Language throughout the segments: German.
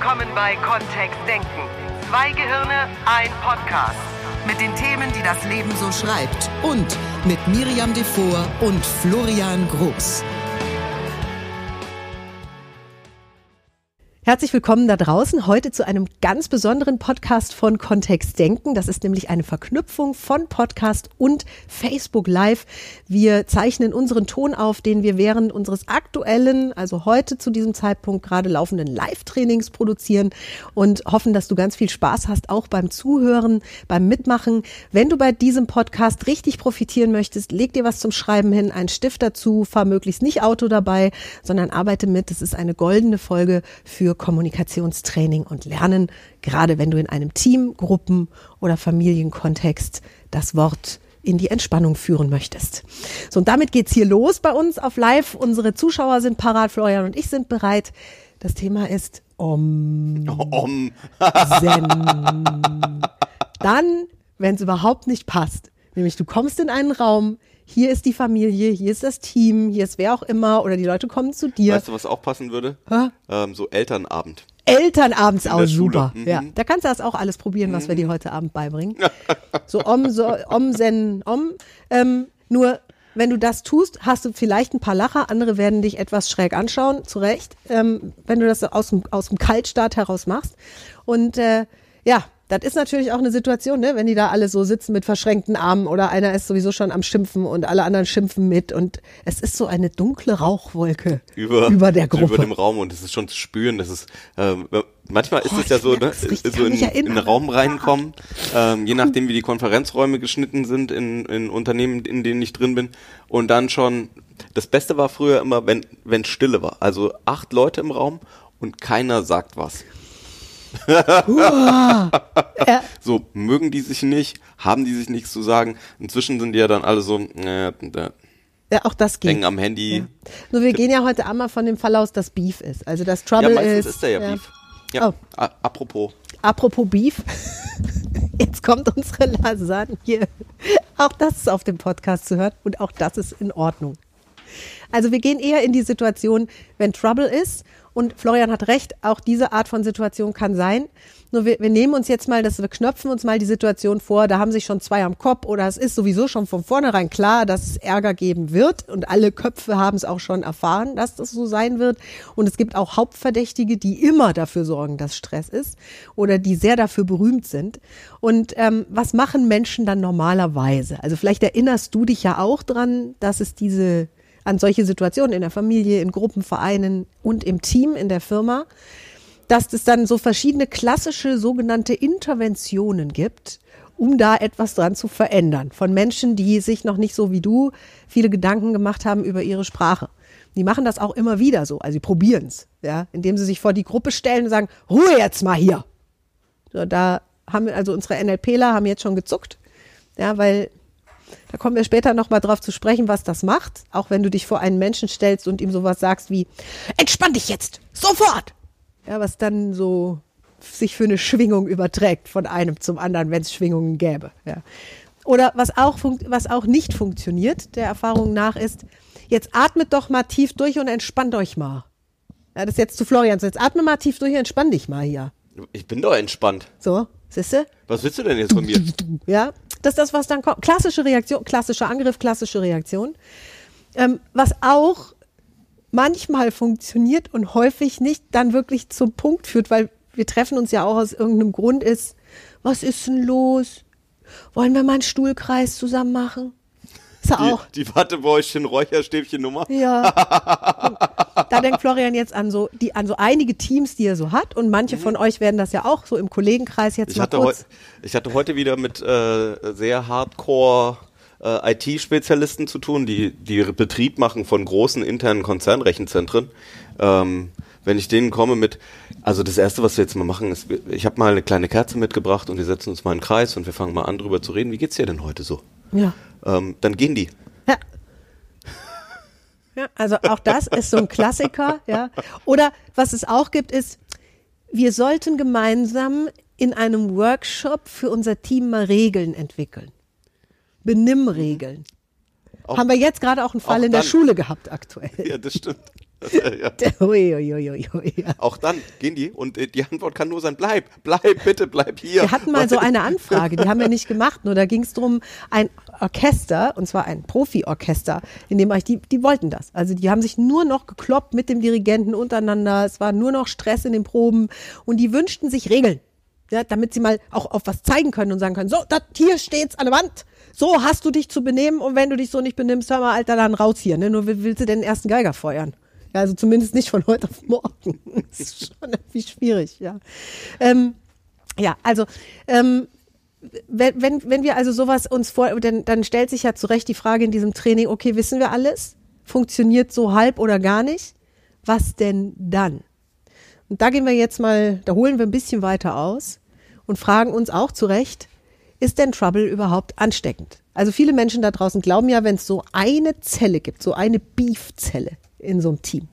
willkommen bei Kontext Denken. Zwei Gehirne, ein Podcast. Mit den Themen, die das Leben so schreibt. Und mit Miriam Devor und Florian Groß. Herzlich willkommen da draußen heute zu einem ganz besonderen Podcast von Kontext Denken. Das ist nämlich eine Verknüpfung von Podcast und Facebook Live. Wir zeichnen unseren Ton auf, den wir während unseres aktuellen, also heute zu diesem Zeitpunkt gerade laufenden Live-Trainings produzieren und hoffen, dass du ganz viel Spaß hast, auch beim Zuhören, beim Mitmachen. Wenn du bei diesem Podcast richtig profitieren möchtest, leg dir was zum Schreiben hin, einen Stift dazu, fahr möglichst nicht Auto dabei, sondern arbeite mit. Es ist eine goldene Folge für Kommunikationstraining und Lernen, gerade wenn du in einem Team, Gruppen oder Familienkontext das Wort in die Entspannung führen möchtest. So, und damit geht's hier los bei uns auf Live. Unsere Zuschauer sind parat, Florian und ich sind bereit. Das Thema ist Om. Om. Zen. Dann, wenn es überhaupt nicht passt, nämlich du kommst in einen Raum, hier ist die Familie, hier ist das Team, hier ist wer auch immer oder die Leute kommen zu dir. Weißt du, was auch passen würde? Ähm, so Elternabend. Elternabends auch super. Mhm. Ja, da kannst du das auch alles probieren, was wir dir heute Abend beibringen. So Om, so Om, Zen, Om. Ähm, nur wenn du das tust, hast du vielleicht ein paar Lacher, andere werden dich etwas schräg anschauen, zu Recht, ähm, wenn du das aus dem, aus dem Kaltstart heraus machst. Und äh, ja, das ist natürlich auch eine Situation, ne, wenn die da alle so sitzen mit verschränkten Armen oder einer ist sowieso schon am Schimpfen und alle anderen schimpfen mit und es ist so eine dunkle Rauchwolke Über, über der Gruppe. Über dem Raum und es ist schon zu spüren, das ist, ähm, manchmal ist Oh, es ja so, ne, so in, in den. Raum reinkommen, ähm, je nachdem wie die Konferenzräume geschnitten sind in, in Unternehmen, in denen ich drin bin und dann schon, das Beste war früher immer, wenn, wenn Stille war, also acht Leute im Raum und keiner sagt was. Ja, So, mögen die sich nicht, haben die sich nichts zu sagen. Inzwischen sind die ja dann alle so, äh, äh, ja, auch das geht. hängen am Handy. Ja. Nur wir gehen ja heute einmal von dem Fall aus, dass Beef ist. Also dass Ja, Trouble meistens ist. ist der ja, Beef. Ja, Oh. apropos. Apropos Beef. Jetzt kommt unsere Lasagne. Auch das ist auf dem Podcast zu hören und auch das ist in Ordnung. Also wir gehen eher in die Situation, wenn Trouble ist. Und Florian hat recht, auch diese Art von Situation kann sein. Nur wir, wir nehmen uns jetzt mal, dass wir knöpfen uns mal die Situation vor, da haben sich schon zwei am Kopf oder es ist sowieso schon von vornherein klar, dass es Ärger geben wird und alle Köpfe haben es auch schon erfahren, dass das so sein wird. Und es gibt auch Hauptverdächtige, die immer dafür sorgen, dass Stress ist oder die sehr dafür berühmt sind. Und ähm, was machen Menschen dann normalerweise? Also vielleicht erinnerst du dich ja auch dran, dass es diese an solche Situationen in der Familie, in Gruppenvereinen und im Team in der Firma, dass es dann so verschiedene klassische sogenannte Interventionen gibt, um da etwas dran zu verändern. Von Menschen, die sich noch nicht so wie du viele Gedanken gemacht haben über ihre Sprache. Die machen das auch immer wieder so, also sie probieren es, ja, indem sie sich vor die Gruppe stellen und sagen, Ruhe jetzt mal hier. So, da haben also unsere NLPler haben jetzt schon gezuckt, ja, weil da kommen wir später nochmal drauf zu sprechen, was das macht. Auch wenn du dich vor einen Menschen stellst und ihm sowas sagst wie, entspann dich jetzt, sofort. Ja, was dann so sich für eine Schwingung überträgt von einem zum anderen, wenn es Schwingungen gäbe. Ja. Oder was auch, was auch nicht funktioniert, der Erfahrung nach, ist, jetzt atmet doch mal tief durch und entspannt euch mal. Ja, das ist jetzt zu Florian. So, Jetzt atme mal tief durch und entspann dich mal hier. Ich bin doch entspannt. So, siehste? Was willst du denn jetzt von mir? Ja, das ist das, was dann kommt. Klassische Reaktion, klassischer Angriff, klassische Reaktion. Ähm, was auch manchmal funktioniert und häufig nicht dann wirklich zum Punkt führt, weil wir treffen uns ja auch aus irgendeinem Grund ist, was ist denn los? Wollen wir mal einen Stuhlkreis zusammen machen? Ist ja Die, auch. die Wattebäuschen, Räucherstäbchen Nummer. Ja. da denkt Florian jetzt an so, die, an so einige Teams, die er so hat. Und manche von euch werden das ja auch so im Kollegenkreis jetzt Ich hatte, kurz. ich hatte heute wieder mit äh, sehr hardcore äh, IT-Spezialisten zu tun, die, die Betrieb machen von großen internen Konzernrechenzentren. Ähm, wenn ich denen komme mit, also das Erste, was wir jetzt mal machen, ist, ich habe mal eine kleine Kerze mitgebracht und wir setzen uns mal in einen Kreis und wir fangen mal an, drüber zu reden. Wie geht's dir denn heute so? Ja. Ähm, dann gehen die. Ja. Ja, also auch das ist so ein Klassiker, ja. Oder was es auch gibt, ist, wir sollten gemeinsam in einem Workshop für unser Team mal Regeln entwickeln. Benimmregeln. Auch- Haben wir jetzt gerade auch einen Fall auch in der dann- Schule gehabt aktuell. Ja, das stimmt. Ja. Ui, ui, ui, ui. Auch dann gehen die und äh, die Antwort kann nur sein, bleib, bleib, bitte, bleib hier. Wir hatten mal so eine Anfrage, die haben wir nicht gemacht, nur da ging es darum, ein Orchester, und zwar ein Profi-Orchester, in dem Bereich, die, die wollten das. Also die haben sich nur noch gekloppt mit dem Dirigenten untereinander, es war nur noch Stress in den Proben und die wünschten sich Regeln. Ja, damit sie mal auch auf was zeigen können und sagen können, so, das, hier steht's an der Wand. So hast du dich zu benehmen und wenn du dich so nicht benimmst, hör mal, Alter, dann raus hier. Ne? Nur willst du den ersten Geiger feuern? Ja, also zumindest nicht von heute auf morgen. Das ist schon irgendwie schwierig, ja. Ähm, ja, also ähm, wenn, wenn, wenn wir also sowas uns vor, dann, dann stellt sich ja zu Recht die Frage in diesem Training, okay, wissen wir alles? Funktioniert so halb oder gar nicht? Was denn dann? Und da gehen wir jetzt mal, da holen wir ein bisschen weiter aus und fragen uns auch zu Recht, ist denn Trouble überhaupt ansteckend? Also viele Menschen da draußen glauben ja, wenn es so eine Zelle gibt, so eine Beef-Zelle in so einem Team,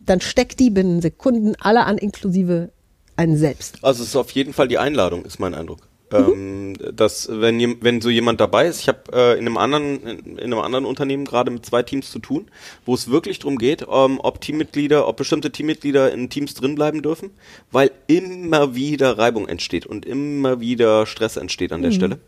dann steckt die binnen Sekunden alle an, inklusive einen selbst. Also es ist auf jeden Fall die Einladung, ist mein Eindruck. Ähm, dass wenn, wenn so jemand dabei ist, ich habe äh, in einem anderen in, in einem anderen Unternehmen gerade mit zwei Teams zu tun, wo es wirklich darum geht, ähm, ob Teammitglieder, ob bestimmte Teammitglieder in Teams drin bleiben dürfen, weil immer wieder Reibung entsteht und immer wieder Stress entsteht an der Stelle.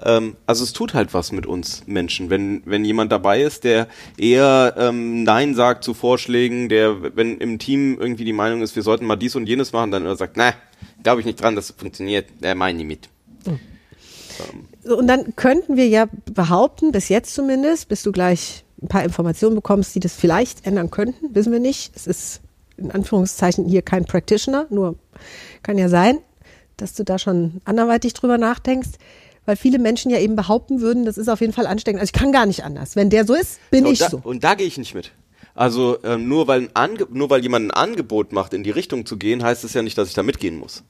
Ähm, also es tut halt was mit uns Menschen, wenn wenn jemand dabei ist, der eher ähm, Nein sagt zu Vorschlägen, der wenn im Team irgendwie die Meinung ist, wir sollten mal dies und jenes machen, dann sagt, na, glaube ich nicht dran, dass es funktioniert, der meine ich mit. Und dann könnten wir ja behaupten, bis jetzt zumindest, bis du gleich ein paar Informationen bekommst, die das vielleicht ändern könnten, wissen wir nicht. Es ist in Anführungszeichen hier kein Practitioner, nur kann ja sein, dass du da schon anderweitig drüber nachdenkst, weil viele Menschen ja eben behaupten würden, das ist auf jeden Fall ansteckend. Also ich kann gar nicht anders. Wenn der so ist, bin und ich da, so. Und da gehe ich nicht mit. Also ähm, nur weil nur weil jemand ein Angebot macht, in die Richtung zu gehen, heißt es ja nicht, dass ich da mitgehen muss.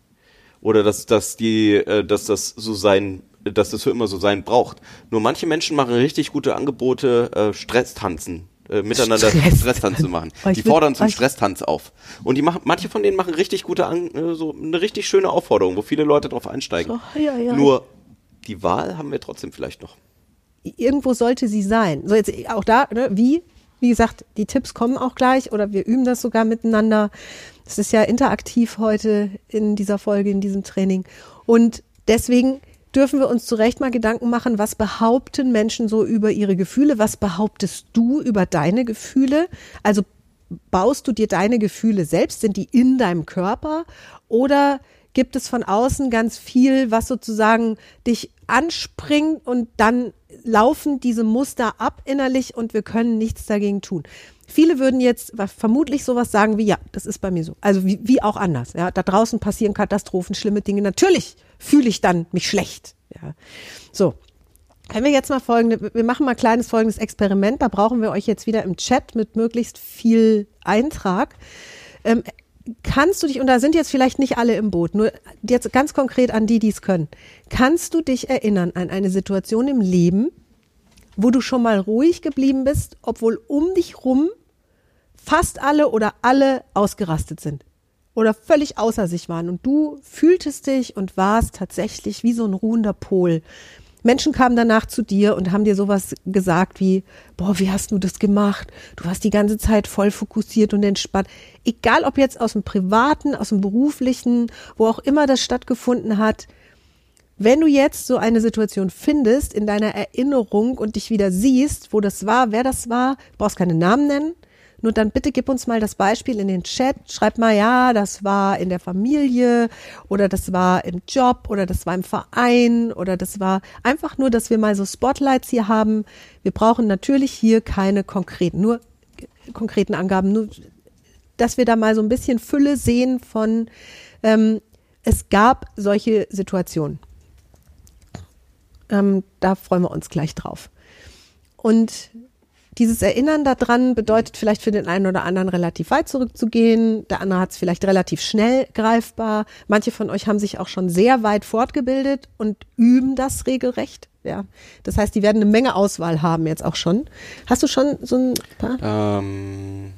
Oder dass, dass die, äh, dass das so sein, dass das für immer so sein braucht. Nur manche Menschen machen richtig gute Angebote, äh, Stresstanzen. Äh, miteinander Stresstanz. Stresstanz zu machen. Oh, Die fordern zum Stresstanz auf. Und die machen, manche von denen machen richtig gute, An äh, so eine richtig schöne Aufforderung, wo viele Leute drauf einsteigen. So, ja, ja. Nur die Wahl haben wir trotzdem vielleicht noch. irgendwo sollte sie sein. So jetzt auch da, ne, wie? Wie gesagt, die Tipps kommen auch gleich oder wir üben das sogar miteinander. Es ist ja interaktiv heute in dieser Folge, in diesem Training. Und deswegen dürfen wir uns zu Recht mal Gedanken machen, was behaupten Menschen so über ihre Gefühle? Was behauptest du über deine Gefühle? Also baust du dir deine Gefühle selbst? Sind die in deinem Körper? Oder gibt es von außen ganz viel, was sozusagen dich anspringt und dann laufen diese Muster ab innerlich und wir können nichts dagegen tun. Viele würden jetzt vermutlich sowas sagen wie, ja, das ist bei mir so. Also wie, wie auch anders. Ja, da draußen passieren Katastrophen, schlimme Dinge. Natürlich fühle ich dann mich schlecht. Ja. So. Wenn wir jetzt mal folgende, wir machen mal ein kleines folgendes Experiment, da brauchen wir euch jetzt wieder im Chat mit möglichst viel Eintrag. Ähm, kannst du dich, und da sind jetzt vielleicht nicht alle im Boot, nur jetzt ganz konkret an die, die es können, kannst du dich erinnern an eine Situation im Leben, wo du schon mal ruhig geblieben bist, obwohl um dich rum fast alle oder alle ausgerastet sind oder völlig außer sich waren und du fühltest dich und warst tatsächlich wie so ein ruhender Pol. Menschen kamen danach zu dir und haben dir sowas gesagt wie, boah, wie hast du das gemacht? Du warst die ganze Zeit voll fokussiert und entspannt. Egal ob jetzt aus dem privaten, aus dem beruflichen, wo auch immer das stattgefunden hat. Wenn du jetzt so eine Situation findest in deiner Erinnerung und dich wieder siehst, wo das war, wer das war, brauchst keine Namen nennen, nur dann bitte gib uns mal das Beispiel in den Chat. Schreib mal, ja, das war in der Familie oder das war im Job oder das war im Verein oder das war einfach nur, dass wir mal so Spotlights hier haben. Wir brauchen natürlich hier keine konkreten, nur konkreten Angaben, nur dass wir da mal so ein bisschen Fülle sehen von, ähm, es gab solche Situationen. Ähm, da freuen wir uns gleich drauf. Und dieses Erinnern daran bedeutet vielleicht für den einen oder anderen relativ weit zurückzugehen. Der andere hat es vielleicht relativ schnell greifbar. Manche von euch haben sich auch schon sehr weit fortgebildet und üben das regelrecht. Ja, das heißt, die werden eine Menge Auswahl haben jetzt auch schon. Hast du schon so ein paar? Ähm,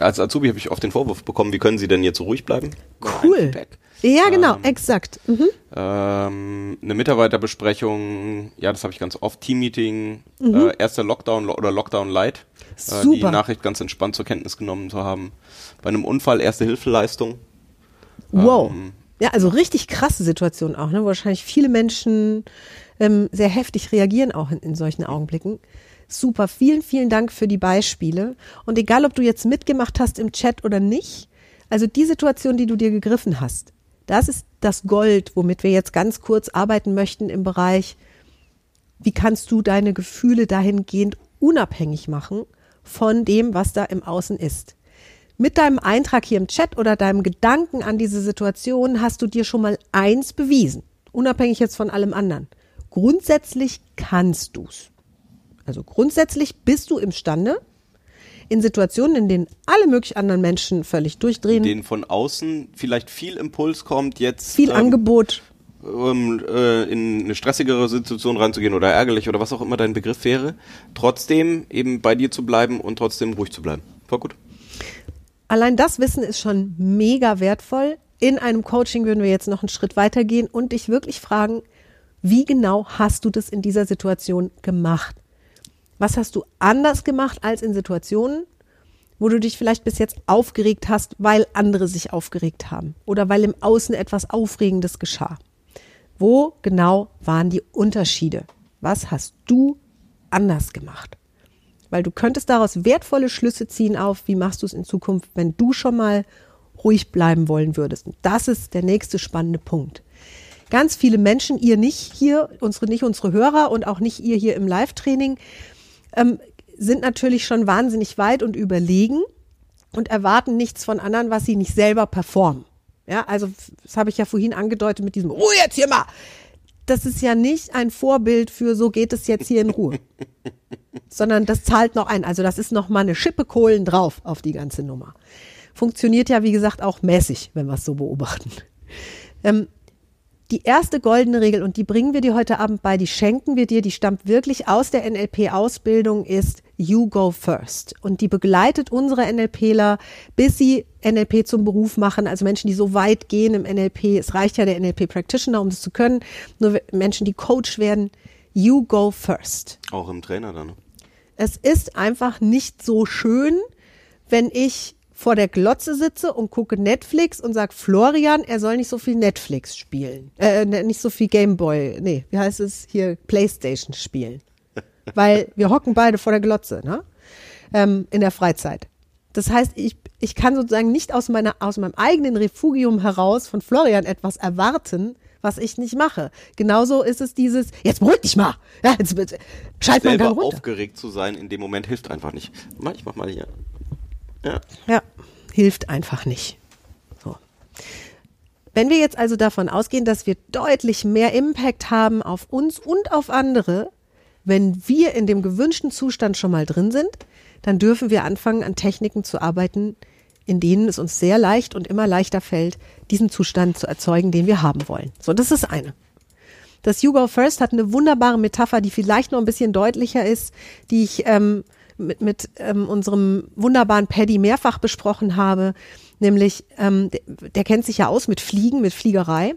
als Azubi habe ich oft den Vorwurf bekommen, wie können Sie denn jetzt so ruhig bleiben? Cool. Ein Feedback. Ja, genau, Ähm, exakt. Mhm. Ähm, eine Mitarbeiterbesprechung, ja, das habe ich ganz oft. Teammeeting, Mhm. äh, erster Lockdown lo- oder Lockdown Light. äh, die. Nachricht ganz entspannt zur Kenntnis genommen zu haben. Bei einem Unfall erste Hilfeleistung. Wow. Ähm, Ja, also richtig krasse Situation auch, ne? wo wahrscheinlich viele Menschen ähm, sehr heftig reagieren auch in, in solchen Augenblicken. Super, vielen, vielen Dank für die Beispiele. Und egal, ob du jetzt mitgemacht hast im Chat oder nicht, also die Situation, die du dir gegriffen hast, das ist das Gold, womit wir jetzt ganz kurz arbeiten möchten im Bereich, wie kannst du deine Gefühle dahingehend unabhängig machen von dem, was da im Außen ist. Mit deinem Eintrag hier im Chat oder deinem Gedanken an diese Situation hast du dir schon mal eins bewiesen, unabhängig jetzt von allem anderen. Grundsätzlich kannst du's. Also grundsätzlich bist du imstande, in Situationen, in denen alle möglichen anderen Menschen völlig durchdrehen, denen von außen vielleicht viel Impuls kommt, jetzt viel ähm, Angebot, ähm, äh, in eine stressigere Situation reinzugehen oder ärgerlich oder was auch immer dein Begriff wäre, trotzdem eben bei dir zu bleiben und trotzdem ruhig zu bleiben. Voll gut. Allein das Wissen ist schon mega wertvoll. In einem Coaching würden wir jetzt noch einen Schritt weiter gehen und dich wirklich fragen, wie genau hast du das in dieser Situation gemacht? Was hast du anders gemacht als in Situationen, wo du dich vielleicht bis jetzt aufgeregt hast, weil andere sich aufgeregt haben oder weil im Außen etwas Aufregendes geschah? Wo genau waren die Unterschiede? Was hast du anders gemacht? Weil du könntest daraus wertvolle Schlüsse ziehen auf, wie machst du es in Zukunft, wenn du schon mal ruhig bleiben wollen würdest. Und das ist der nächste spannende Punkt. Ganz viele Menschen, ihr nicht hier, unsere, nicht unsere Hörer und auch nicht ihr hier im Live-Training, ähm, sind natürlich schon wahnsinnig weit und überlegen und erwarten nichts von anderen, was sie nicht selber performen. Ja, also das habe ich ja vorhin angedeutet mit diesem Ruhe jetzt hier mal. Das ist ja nicht ein Vorbild für so geht es jetzt hier in Ruhe. Sondern das zahlt noch ein. Also das ist noch mal eine Schippe Kohlen drauf auf die ganze Nummer. Funktioniert ja, wie gesagt, auch mäßig, wenn wir es so beobachten. Ähm, die erste goldene Regel, und die bringen wir dir heute Abend bei, die schenken wir dir, die stammt wirklich aus der NLP-Ausbildung, ist You Go First. Und die begleitet unsere NLPler, bis sie NLP zum Beruf machen. Also Menschen, die so weit gehen im NLP. Es reicht ja der NLP-Practitioner, um das zu können. Nur Menschen, die Coach werden. You Go First. Auch im Trainer dann. ne? Es ist einfach nicht so schön, wenn ich vor der Glotze sitze und gucke Netflix und sag Florian, er soll nicht so viel Netflix spielen. Äh, ne, nicht so viel Gameboy, nee, wie heißt es hier, Playstation spielen. Weil wir hocken beide vor der Glotze, ne? Ähm, in der Freizeit. Das heißt, ich, ich kann sozusagen nicht aus, meiner, aus meinem eigenen Refugium heraus von Florian etwas erwarten, was ich nicht mache. Genauso ist es dieses, jetzt beruhig dich mal. Ja, jetzt bitte, schalt mal Selber Gang runter. aufgeregt zu sein in dem Moment hilft einfach nicht. Mal, Ich mach mal hier. Ja. Ja, hilft einfach nicht. So. Wenn wir jetzt also davon ausgehen, dass wir deutlich mehr Impact haben auf uns und auf andere, wenn wir in dem gewünschten Zustand schon mal drin sind, dann dürfen wir anfangen, an Techniken zu arbeiten, in denen es uns sehr leicht und immer leichter fällt, diesen Zustand zu erzeugen, den wir haben wollen. So, das ist eine. Das You Go First hat eine wunderbare Metapher, die vielleicht noch ein bisschen deutlicher ist, die ich ähm, mit, mit ähm, unserem wunderbaren Paddy mehrfach besprochen habe. Nämlich, ähm, der, der kennt sich ja aus mit Fliegen, mit Fliegerei.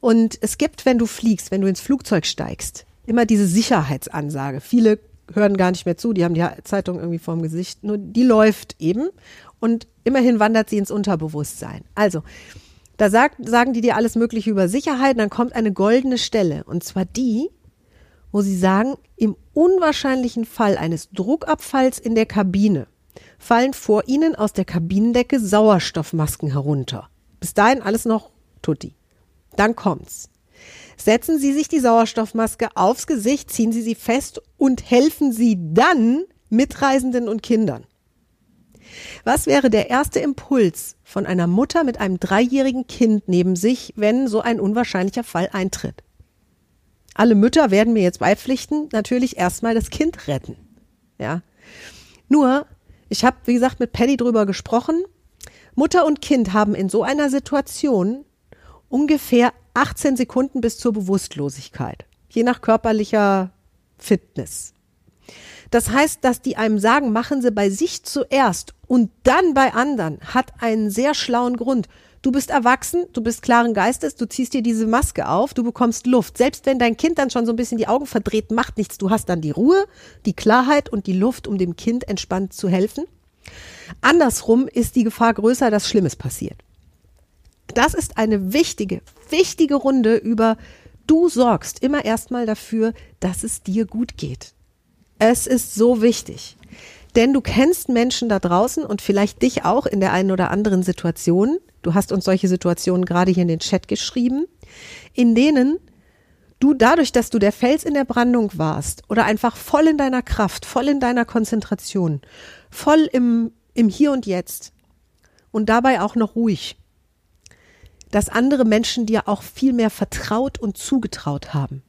Und es gibt, wenn du fliegst, wenn du ins Flugzeug steigst, immer diese Sicherheitsansage. Viele hören gar nicht mehr zu, die haben die Zeitung irgendwie vorm Gesicht. Nur die läuft eben und immerhin wandert sie ins Unterbewusstsein. Also, da sagt, sagen die dir alles Mögliche über Sicherheit, dann kommt eine goldene Stelle. Und zwar die, wo sie sagen, im unwahrscheinlichen Fall eines Druckabfalls in der Kabine fallen vor ihnen aus der Kabinendecke Sauerstoffmasken herunter. Bis dahin alles noch tutti. Dann kommt's. Setzen Sie sich die Sauerstoffmaske aufs Gesicht, ziehen Sie sie fest und helfen Sie dann Mitreisenden und Kindern. Was wäre der erste Impuls von einer Mutter mit einem dreijährigen Kind neben sich, wenn so ein unwahrscheinlicher Fall eintritt? Alle Mütter werden mir jetzt beipflichten, natürlich erstmal das Kind retten. Ja. Nur, ich habe, wie gesagt, mit Paddy drüber gesprochen. Mutter und Kind haben in so einer Situation ungefähr 18 Sekunden bis zur Bewusstlosigkeit, je nach körperlicher Fitness. Das heißt, dass die einem sagen, machen Sie bei sich zuerst und dann bei anderen, hat einen sehr schlauen Grund. Du bist erwachsen, du bist klaren Geistes, du ziehst dir diese Maske auf, du bekommst Luft. Selbst wenn dein Kind dann schon so ein bisschen die Augen verdreht, macht nichts. Du hast dann die Ruhe, die Klarheit und die Luft, um dem Kind entspannt zu helfen. Andersrum ist die Gefahr größer, dass Schlimmes passiert. Das ist eine wichtige, wichtige Runde über du sorgst immer erstmal dafür, dass es dir gut geht. Es ist so wichtig. Denn du kennst Menschen da draußen und vielleicht dich auch in der einen oder anderen Situation, du hast uns solche Situationen gerade hier in den Chat geschrieben, in denen du dadurch, dass du der Fels in der Brandung warst oder einfach voll in deiner Kraft, voll in deiner Konzentration, voll im, im Hier und Jetzt und dabei auch noch ruhig, dass andere Menschen dir auch viel mehr vertraut und zugetraut haben.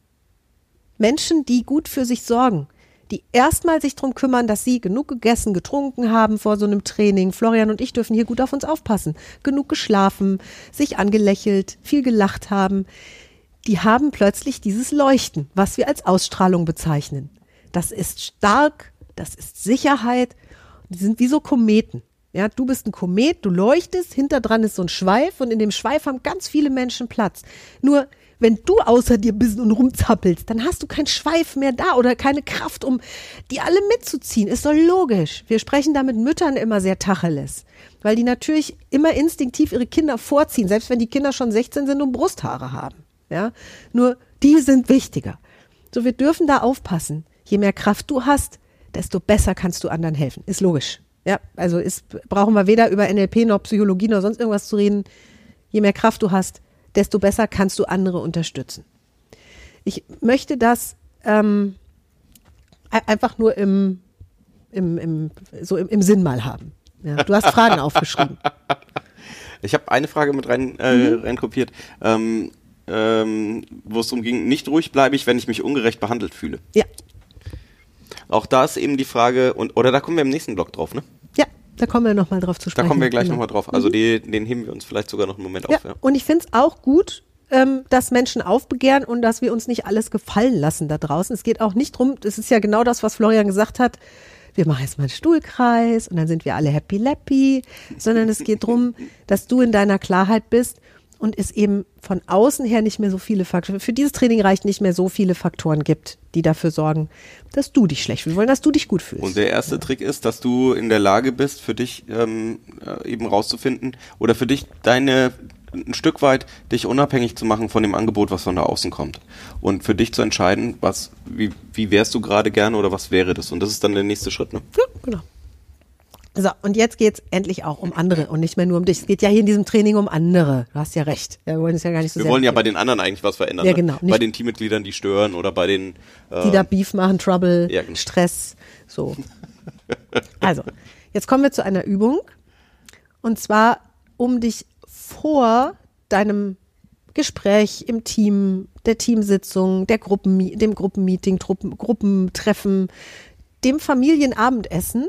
Menschen, die gut für sich sorgen, die erstmal sich drum kümmern, dass sie genug gegessen, getrunken haben vor so einem Training. Florian und ich dürfen hier gut auf uns aufpassen. Genug geschlafen, sich angelächelt, viel gelacht haben. Die haben plötzlich dieses Leuchten, was wir als Ausstrahlung bezeichnen. Das ist stark, das ist Sicherheit. Die sind wie so Kometen. Ja, du bist ein Komet, du leuchtest, hinter dran ist so ein Schweif und in dem Schweif haben ganz viele Menschen Platz. Nur wenn du außer dir bist und rumzappelst, dann hast du keinen Schweif mehr da oder keine Kraft, um die alle mitzuziehen. Ist doch logisch. Wir sprechen da mit Müttern immer sehr tacheles, weil die natürlich immer instinktiv ihre Kinder vorziehen, selbst wenn die Kinder schon 16 sind und Brusthaare haben. Ja, nur die sind wichtiger. So, wir dürfen da aufpassen. Je mehr Kraft du hast, desto besser kannst du anderen helfen. Ist logisch. Ja, also ist, brauchen wir weder über NLP noch Psychologie noch sonst irgendwas zu reden. Je mehr Kraft du hast, desto besser kannst du andere unterstützen. Ich möchte das ähm, einfach nur im, im, im, so im, im Sinn mal haben. Ja, du hast Fragen aufgeschrieben. Ich habe eine Frage mit rein, äh, mhm. reinkopiert, ähm, ähm, wo es darum ging, nicht ruhig bleibe ich, wenn ich mich ungerecht behandelt fühle. Ja. Auch da ist eben die Frage, und oder da kommen wir im nächsten Blog drauf, ne? Da kommen wir nochmal drauf zu sprechen. Da kommen wir gleich genau. nochmal drauf. Also mhm. die, den heben wir uns vielleicht sogar noch einen Moment ja, auf. Ja. Und ich finde es auch gut, ähm, dass Menschen aufbegehren und dass wir uns nicht alles gefallen lassen da draußen. Es geht auch nicht drum, es ist ja genau das, was Florian gesagt hat, wir machen jetzt mal einen Stuhlkreis und dann sind wir alle happy lappy, sondern es geht drum, dass du in deiner Klarheit bist und es eben von außen her nicht mehr so viele Faktoren, für dieses Training reicht nicht mehr so viele Faktoren gibt, die dafür sorgen, dass du dich schlecht fühlst, wollen, dass du dich gut fühlst. Und der erste ja. Trick ist, dass du in der Lage bist, für dich ähm, äh, eben rauszufinden oder für dich deine ein Stück weit dich unabhängig zu machen von dem Angebot, was von da außen kommt. Und für dich zu entscheiden, was, wie, wie wärst du gerade gerne oder was wäre das? Und das ist dann der nächste Schritt, ne? Ja, genau. So, und jetzt geht's endlich auch um andere und nicht mehr nur um dich. Es geht ja hier in diesem Training um andere. Du hast ja recht. Wir wollen es ja gar nicht so Wir wollen ja bei den anderen eigentlich was verändern. Ja, ne? genau. Ne? Bei den Teammitgliedern, die stören oder bei den äh, die da Beef machen, Trouble, ja, genau. Stress, so. also, jetzt kommen wir zu einer Übung und zwar um dich vor deinem Gespräch im Team, der Teamsitzung, der Gruppen, dem Gruppenmeeting, Gruppen, Gruppentreffen, dem Familienabendessen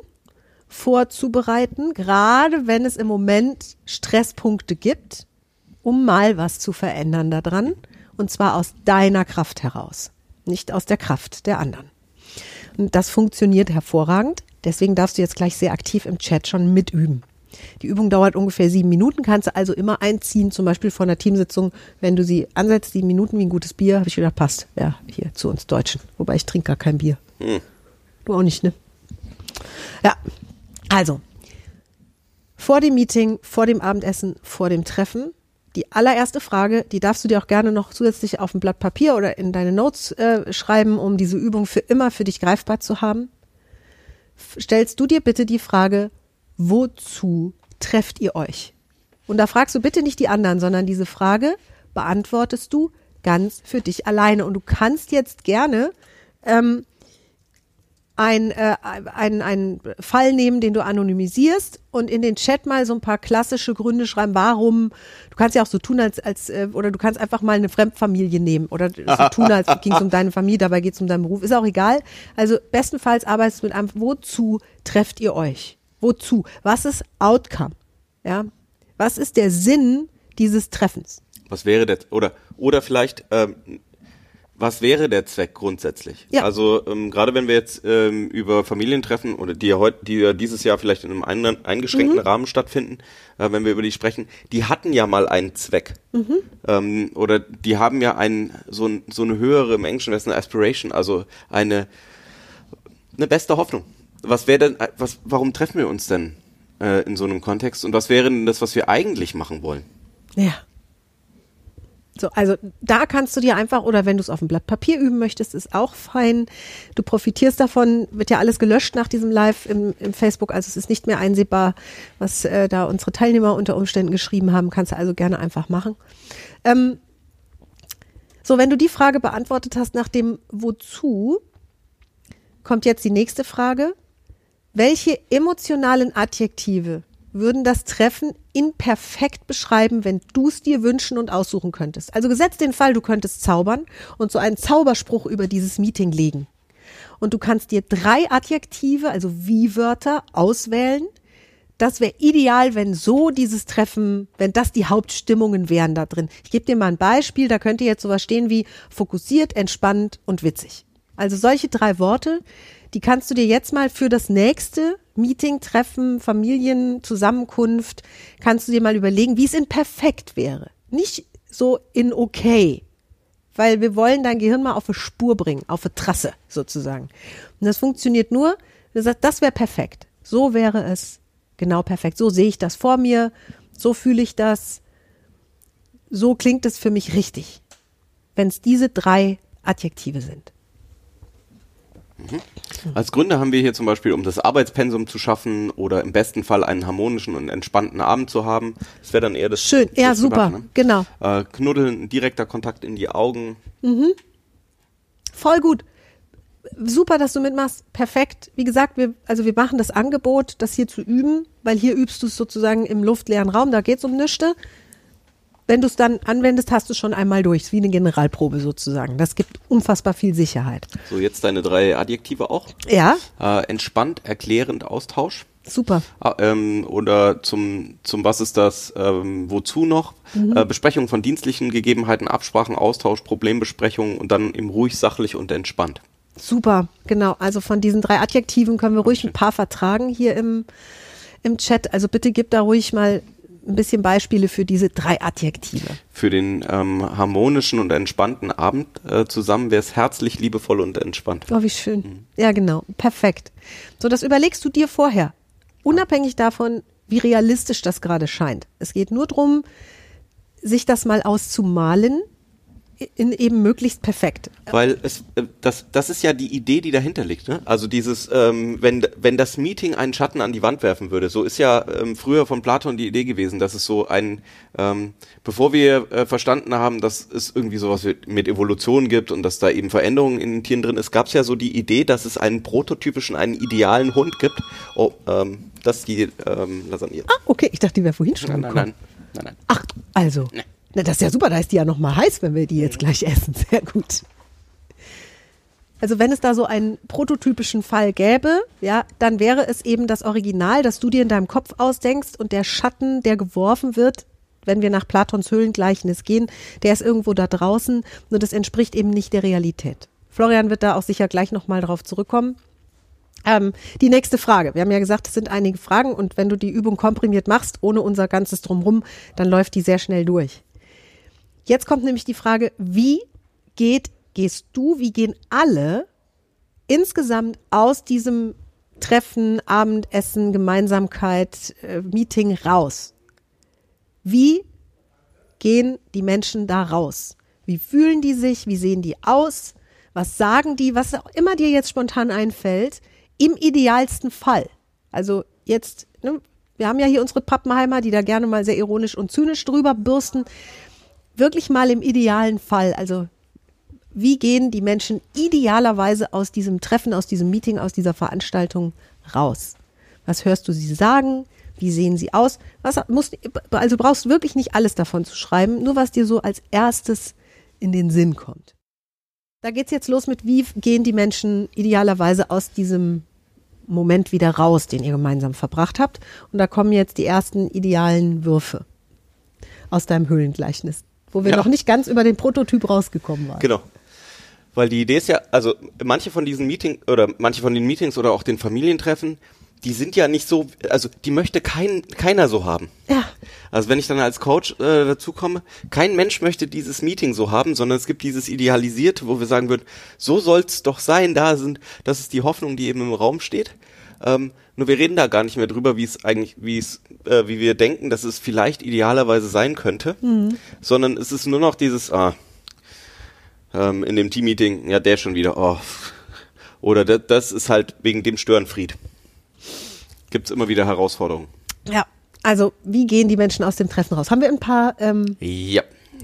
vorzubereiten, gerade wenn es im Moment Stresspunkte gibt, um mal was zu verändern daran. Und zwar aus deiner Kraft heraus, nicht aus der Kraft der anderen. Und das funktioniert hervorragend. Deswegen darfst du jetzt gleich sehr aktiv im Chat schon mitüben. Die Übung dauert ungefähr sieben Minuten, kannst du also immer einziehen, zum Beispiel vor einer Teamsitzung, wenn du sie ansetzt, sieben Minuten wie ein gutes Bier, habe ich gedacht, passt, ja, hier zu uns Deutschen. Wobei ich trinke gar kein Bier. Hm. Du auch nicht, ne? Ja, also, vor dem Meeting, vor dem Abendessen, vor dem Treffen, die allererste Frage, die darfst du dir auch gerne noch zusätzlich auf ein Blatt Papier oder in deine Notes äh, schreiben, um diese Übung für immer für dich greifbar zu haben. Stellst du dir bitte die Frage, wozu trefft ihr euch? Und da fragst du bitte nicht die anderen, sondern diese Frage beantwortest du ganz für dich alleine. Und du kannst jetzt gerne ähm, ein, äh, ein, ein Fall nehmen, den du anonymisierst und in den Chat mal so ein paar klassische Gründe schreiben, warum. Du kannst ja auch so tun, als, als äh, oder du kannst einfach mal eine Fremdfamilie nehmen oder so tun, als ging es um deine Familie, dabei geht es um deinen Beruf. Ist auch egal. Also bestenfalls arbeitest du mit einem, wozu trefft ihr euch? Wozu? Was ist Outcome? Ja? Was ist der Sinn dieses Treffens? Was wäre das? Oder, oder vielleicht ähm, was wäre der Zweck grundsätzlich? Ja. Also ähm, gerade wenn wir jetzt ähm, über Familientreffen oder die ja heute, die ja dieses Jahr vielleicht in einem ein, eingeschränkten Mhm. Rahmen stattfinden, äh, wenn wir über die sprechen, die hatten ja mal einen Zweck Mhm. ähm, oder die haben ja ein so, ein, so eine höhere im Englischen wäre es eine Aspiration, also eine eine beste Hoffnung. Was wäre denn, was, warum treffen wir uns denn äh, in so einem Kontext und was wäre denn das, was wir eigentlich machen wollen? Ja. So, also da kannst du dir einfach, oder wenn du es auf dem Blatt Papier üben möchtest, ist auch fein. Du profitierst davon, wird ja alles gelöscht nach diesem Live im, im Facebook, also es ist nicht mehr einsehbar, was äh, da unsere Teilnehmer unter Umständen geschrieben haben, kannst du also gerne einfach machen. Ähm, so, wenn du die Frage beantwortet hast nach dem Wozu, kommt jetzt die nächste Frage. Welche emotionalen Adjektive würden das Treffen in perfekt beschreiben, wenn du es dir wünschen und aussuchen könntest? Also gesetzt den Fall, du könntest zaubern und so einen Zauberspruch über dieses Meeting legen. Und du kannst dir drei Adjektive, also Wie-Wörter, auswählen. Das wäre ideal, wenn so dieses Treffen, wenn das die Hauptstimmungen wären da drin. Ich gebe dir mal ein Beispiel, da könnte jetzt sowas stehen wie fokussiert, entspannt und witzig. Also solche drei Worte, die kannst du dir jetzt mal für das nächste Meeting, Treffen, Familienzusammenkunft, kannst du dir mal überlegen, wie es in perfekt wäre. Nicht so in okay. Weil wir wollen dein Gehirn mal auf eine Spur bringen, auf eine Trasse sozusagen. Und das funktioniert nur, du sagst, das wäre perfekt. So wäre es genau perfekt. So sehe ich das vor mir, so fühle ich das, so klingt es für mich richtig. Wenn es diese drei Adjektive sind. Als Gründe haben wir hier zum Beispiel, um das Arbeitspensum zu schaffen oder im besten Fall einen harmonischen und entspannten Abend zu haben. Das wäre dann eher das Schön, ja, das super, ne? genau. Äh, knuddeln, direkter Kontakt in die Augen. Voll gut. Super, dass du mitmachst. Perfekt. Wie gesagt, wir, also wir machen das Angebot, das hier zu üben, weil hier übst du es sozusagen im luftleeren Raum. Da geht es um Nischte. Wenn du es dann anwendest, hast du es schon einmal durch. Ist wie eine Generalprobe sozusagen. Das gibt unfassbar viel Sicherheit. So, jetzt deine drei Adjektive auch. Ja, Äh, entspannt, erklärend, Austausch. super. Ah, ähm, oder zum, zum was ist das, ähm, wozu noch? Mhm. Äh, Besprechung von dienstlichen Gegebenheiten, Absprachen, Austausch, Problembesprechung und dann im ruhig, sachlich und entspannt. Super, genau. Also von diesen drei Adjektiven können wir ruhig ein paar vertragen hier im, im Chat. Also bitte gib da ruhig mal ein bisschen Beispiele für diese drei Adjektive. Für den ähm, harmonischen und entspannten Abend äh, zusammen wäre es herzlich, liebevoll und entspannt. Oh, wie schön. Ja, genau. Perfekt. So, das überlegst du dir vorher. Unabhängig davon, wie realistisch das gerade scheint. Es geht nur darum, sich das mal auszumalen, in eben möglichst perfekt. Weil es, äh, das, das ist ja die Idee, die dahinter liegt. Ne? Also dieses, ähm, wenn, wenn das Meeting einen Schatten an die Wand werfen würde, so ist ja ähm, früher von Platon die Idee gewesen, dass es so ein, ähm, bevor wir äh, verstanden haben, dass es irgendwie sowas mit, Evolution gibt und dass da eben Veränderungen in den Tieren drin ist, gab es ja so die Idee, dass es einen prototypischen, einen idealen Hund gibt. Oh, ähm, das ist die ähm, Lasagne. Ah, okay, ich dachte, die wäre vorhin schon nein, nein, gekommen. nein, nein, nein. Ach, also. Na, das ist ja super, da ist die ja noch mal heiß, wenn wir die jetzt gleich essen. Sehr gut. Also wenn es da so einen prototypischen Fall gäbe, ja, dann wäre es eben das Original, das du dir in deinem Kopf ausdenkst und der Schatten, der geworfen wird, wenn wir nach Platons Höhlengleichnis gehen, der ist irgendwo da draußen, nur das entspricht eben nicht der Realität. Florian wird da auch sicher gleich noch mal drauf zurückkommen. Ähm, die nächste Frage. Wir haben ja gesagt, es sind einige Fragen und wenn du die Übung komprimiert machst, ohne unser ganzes Drumrum, dann läuft die sehr schnell durch. Jetzt kommt nämlich die Frage, wie geht, gehst du, wie gehen alle insgesamt aus diesem Treffen, Abendessen, Gemeinsamkeit, äh, Meeting raus? Wie gehen die Menschen da raus? Wie fühlen die sich? Wie sehen die aus? Was sagen die? Was auch immer dir jetzt spontan einfällt, im idealsten Fall. Also jetzt, ne, wir haben ja hier unsere Pappenheimer, die da gerne mal sehr ironisch und zynisch drüber bürsten. Wirklich mal im idealen Fall. Also wie gehen die Menschen idealerweise aus diesem Treffen, aus diesem Meeting, aus dieser Veranstaltung raus? Was hörst du sie sagen? Wie sehen sie aus? Was musst, also brauchst du wirklich nicht alles davon zu schreiben, nur was dir so als erstes in den Sinn kommt. Da geht's jetzt los mit, wie gehen die Menschen idealerweise aus diesem Moment wieder raus, den ihr gemeinsam verbracht habt. Und da kommen jetzt die ersten idealen Würfe aus deinem Höhlengleichnis, wo wir Ja. noch nicht ganz über den Prototyp rausgekommen waren. Genau. Weil die Idee ist ja, also manche von diesen Meetings oder manche von den Meetings oder auch den Familientreffen, die sind ja nicht so, also die möchte kein, keiner so haben. Ja. Also wenn ich dann als Coach äh, dazu komme, kein Mensch möchte dieses Meeting so haben, sondern es gibt dieses Idealisierte, wo wir sagen würden, so soll's doch sein, da sind, das ist die Hoffnung, die eben im Raum steht. Ähm, nur wir reden da gar nicht mehr drüber, wie es eigentlich, wie es, äh, wie wir denken, dass es vielleicht idealerweise sein könnte, sondern es ist nur noch dieses, ah, ähm, in dem Teammeeting, ja, der schon wieder, oh. Oder das, das ist halt wegen dem Störenfried. Gibt's immer wieder Herausforderungen. Ja. Also, wie gehen die Menschen aus dem Treffen raus? Haben wir ein paar, ähm, Ja.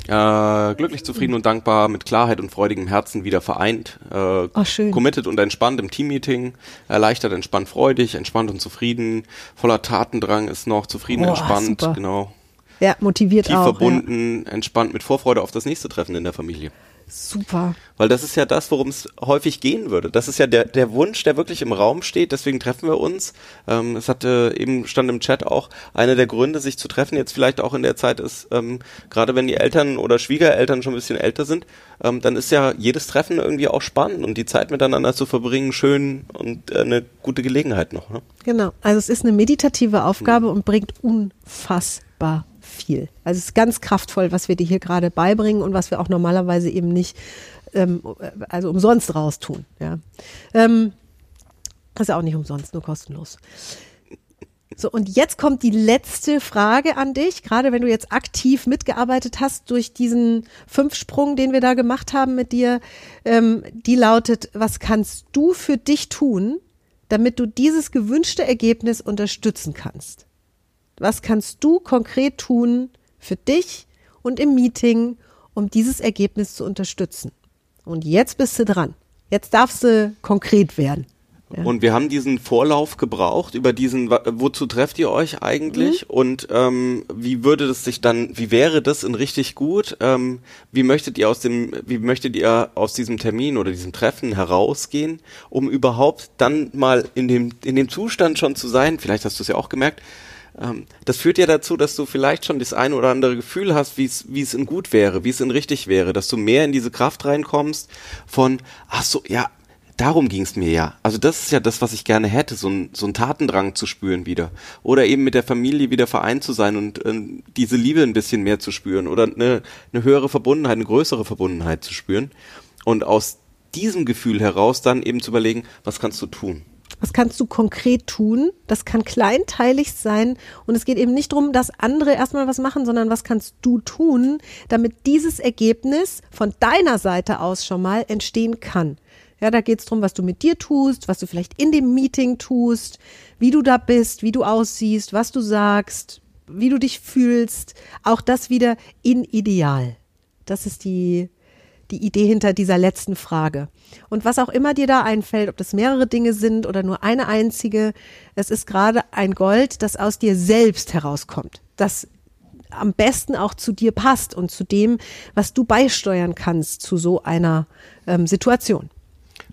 Äh, glücklich, zufrieden und dankbar, mit Klarheit und freudigem Herzen wieder vereint. Äh, Oh, schön. Committed und entspannt im Teammeeting. Erleichtert, entspannt, freudig, entspannt und zufrieden. Voller Tatendrang ist noch zufrieden, Oh, entspannt. super. Genau. ja, motiviert Tief auch. verbunden, entspannt, mit Vorfreude auf das nächste Treffen in der Familie. Super. Weil das ist ja das, worum es häufig gehen würde. Das ist ja der, der Wunsch, der wirklich im Raum steht. Deswegen treffen wir uns. Ähm, es hatte eben stand im Chat auch einer der Gründe, sich zu treffen. Jetzt vielleicht auch in der Zeit ist, ähm, gerade wenn die Eltern oder Schwiegereltern schon ein bisschen älter sind, ähm, dann ist ja jedes Treffen irgendwie auch spannend und die Zeit miteinander zu verbringen schön und äh, eine gute Gelegenheit noch. Ne? Genau. Also es ist eine meditative Aufgabe und bringt unfassbar viel. Also es ist ganz kraftvoll, was wir dir hier gerade beibringen und was wir auch normalerweise eben nicht, ähm, also umsonst raustun. Ja. Ähm, das ist ja auch nicht umsonst, nur kostenlos. So, und jetzt kommt die letzte Frage an dich, gerade wenn du jetzt aktiv mitgearbeitet hast durch diesen Fünfsprung, den wir da gemacht haben mit dir. Ähm, die lautet, was kannst du für dich tun, damit du dieses gewünschte Ergebnis unterstützen kannst? Was kannst du konkret tun für dich und im Meeting, um dieses Ergebnis zu unterstützen? Und jetzt bist du dran. Jetzt darfst du konkret werden. Ja. Und wir haben diesen Vorlauf gebraucht über diesen, wozu trefft ihr euch eigentlich Mhm. und ähm, wie würde das sich dann, wie wäre das in richtig gut? Ähm, wie möchtet ihr aus dem, wie möchtet ihr aus diesem Termin oder diesem Treffen herausgehen, um überhaupt dann mal in dem in dem Zustand schon zu sein? Vielleicht hast du es ja auch gemerkt. Ähm, das führt ja dazu, dass du vielleicht schon das ein oder andere Gefühl hast, wie es wie es in gut wäre, wie es in richtig wäre, dass du mehr in diese Kraft reinkommst von, ach so, ja, Darum ging es mir ja. Also das ist ja das, was ich gerne hätte, so ein, so ein Tatendrang zu spüren wieder. Oder eben mit der Familie wieder vereint zu sein und ähm, diese Liebe ein bisschen mehr zu spüren oder eine, eine höhere Verbundenheit, eine größere Verbundenheit zu spüren. Und aus diesem Gefühl heraus dann eben zu überlegen, was kannst du tun? Was kannst du konkret tun? Das kann kleinteilig sein und es geht eben nicht darum, dass andere erstmal was machen, sondern was kannst du tun, damit dieses Ergebnis von deiner Seite aus schon mal entstehen kann. Ja, da geht es darum, was du mit dir tust, was du vielleicht in dem Meeting tust, wie du da bist, wie du aussiehst, was du sagst, wie du dich fühlst. Auch das wieder in Ideal. Das ist die, die Idee hinter dieser letzten Frage. Und was auch immer dir da einfällt, ob das mehrere Dinge sind oder nur eine einzige, es ist gerade ein Gold, das aus dir selbst herauskommt, das am besten auch zu dir passt und zu dem, was du beisteuern kannst zu so einer ähm, Situation.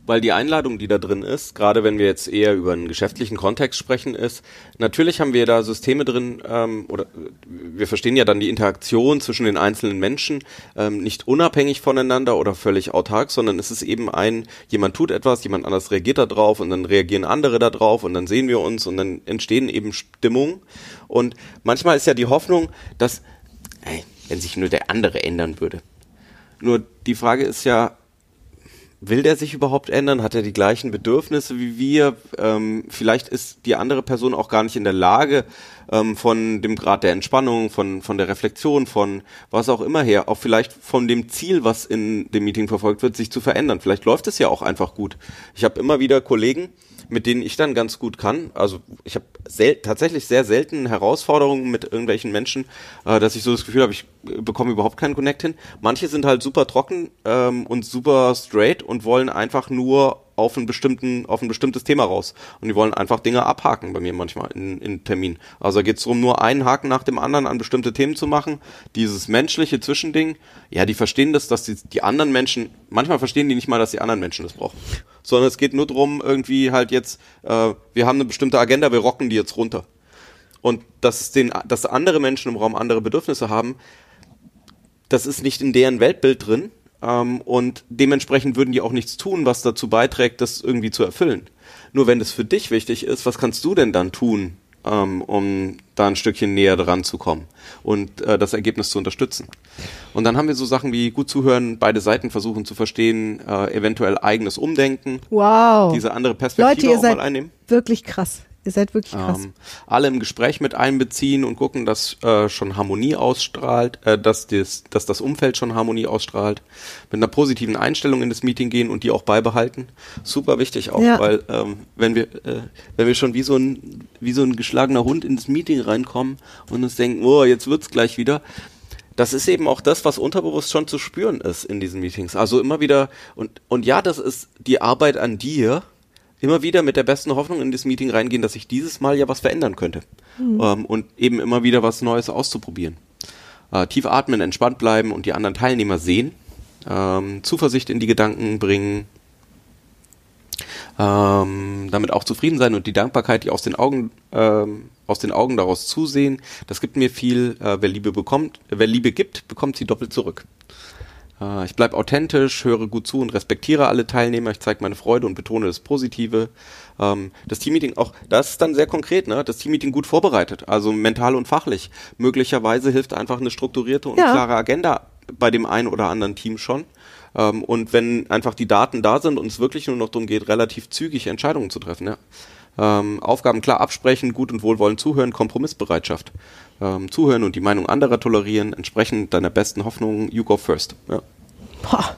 Weil die Einladung, die da drin ist, gerade wenn wir jetzt eher über einen geschäftlichen Kontext sprechen, ist, natürlich haben wir da Systeme drin, ähm, oder äh, wir verstehen ja dann die Interaktion zwischen den einzelnen Menschen ähm, nicht unabhängig voneinander oder völlig autark, sondern es ist eben ein, jemand tut etwas, jemand anders reagiert da drauf und dann reagieren andere da drauf und dann sehen wir uns und dann entstehen eben Stimmungen. Und manchmal ist ja die Hoffnung, dass, ey, wenn sich nur der andere ändern würde. Nur die Frage ist ja, will der sich überhaupt ändern? Hat er die gleichen Bedürfnisse wie wir? Ähm, vielleicht ist die andere Person auch gar nicht in der Lage, ähm, von dem Grad der Entspannung, von, von der Reflexion, von was auch immer her, auch vielleicht von dem Ziel, was in dem Meeting verfolgt wird, sich zu verändern. Vielleicht läuft es ja auch einfach gut. Ich habe immer wieder Kollegen, mit denen ich dann ganz gut kann. Also ich habe tatsächlich sehr selten Herausforderungen mit irgendwelchen Menschen, äh, dass ich so das Gefühl habe, ich bekomme überhaupt keinen Connect hin. Manche sind halt super trocken ähm, und super straight und wollen einfach nur auf einen bestimmten, auf ein bestimmtes Thema raus. Und die wollen einfach Dinge abhaken bei mir manchmal in, in Termin. Also da geht es darum, nur einen Haken nach dem anderen an bestimmte Themen zu machen. Dieses menschliche Zwischending, ja, die verstehen das, dass die, die anderen Menschen, manchmal verstehen die nicht mal, dass die anderen Menschen das brauchen. Sondern es geht nur darum, irgendwie halt jetzt, äh, wir haben eine bestimmte Agenda, wir rocken die jetzt runter. Und dass, den, dass andere Menschen im Raum andere Bedürfnisse haben, das ist nicht in deren Weltbild drin. Ähm, und dementsprechend würden die auch nichts tun, was dazu beiträgt, das irgendwie zu erfüllen. Nur wenn es für dich wichtig ist, was kannst du denn dann tun, ähm, um da ein Stückchen näher dran zu kommen und äh, das Ergebnis zu unterstützen. Und dann haben wir so Sachen wie gut zuhören, beide Seiten versuchen zu verstehen, äh, eventuell eigenes Umdenken, Wow. diese andere Perspektive Leute, ihr auch seid mal einnehmen. wirklich krass. Ihr seid wirklich krass. Ähm, alle im Gespräch mit einbeziehen und gucken, dass äh, schon Harmonie ausstrahlt, äh, dass, das, dass das Umfeld schon Harmonie ausstrahlt. Mit einer positiven Einstellung in das Meeting gehen und die auch beibehalten. Super wichtig auch, Ja. weil ähm, wenn wir äh, wenn wir schon wie so ein wie so ein geschlagener Hund ins Meeting reinkommen und uns denken, oh, jetzt wird's gleich wieder. Das ist eben auch das, was unterbewusst schon zu spüren ist in diesen Meetings. Also immer wieder und und ja, das ist die Arbeit an dir, immer wieder mit der besten Hoffnung in das Meeting reingehen, dass sich dieses Mal ja was verändern könnte. Ähm, und eben immer wieder was Neues auszuprobieren. Äh, tief atmen, entspannt bleiben und die anderen Teilnehmer sehen. Ähm, Zuversicht in die Gedanken bringen. Ähm, damit auch zufrieden sein und die Dankbarkeit, die aus den Augen, ähm, aus den Augen daraus zusehen, das gibt mir viel. Äh, wer Liebe bekommt, wer Liebe gibt, bekommt sie doppelt zurück. Äh, ich bleibe authentisch, höre gut zu und respektiere alle Teilnehmer. Ich zeige meine Freude und betone das Positive. Ähm, das Teammeeting auch, das ist dann sehr konkret, ne? Das Teammeeting gut vorbereitet, also mental und fachlich. Möglicherweise hilft einfach eine strukturierte und Ja. klare Agenda bei dem einen oder anderen Team schon. Ähm, und wenn einfach die Daten da sind und es wirklich nur noch darum geht, relativ zügig Entscheidungen zu treffen, ja. Ähm, Aufgaben klar absprechen, gut und wohlwollend zuhören, Kompromissbereitschaft. Ähm, zuhören und die Meinung anderer tolerieren, entsprechend deiner besten Hoffnung, you go first. Ja. Boah.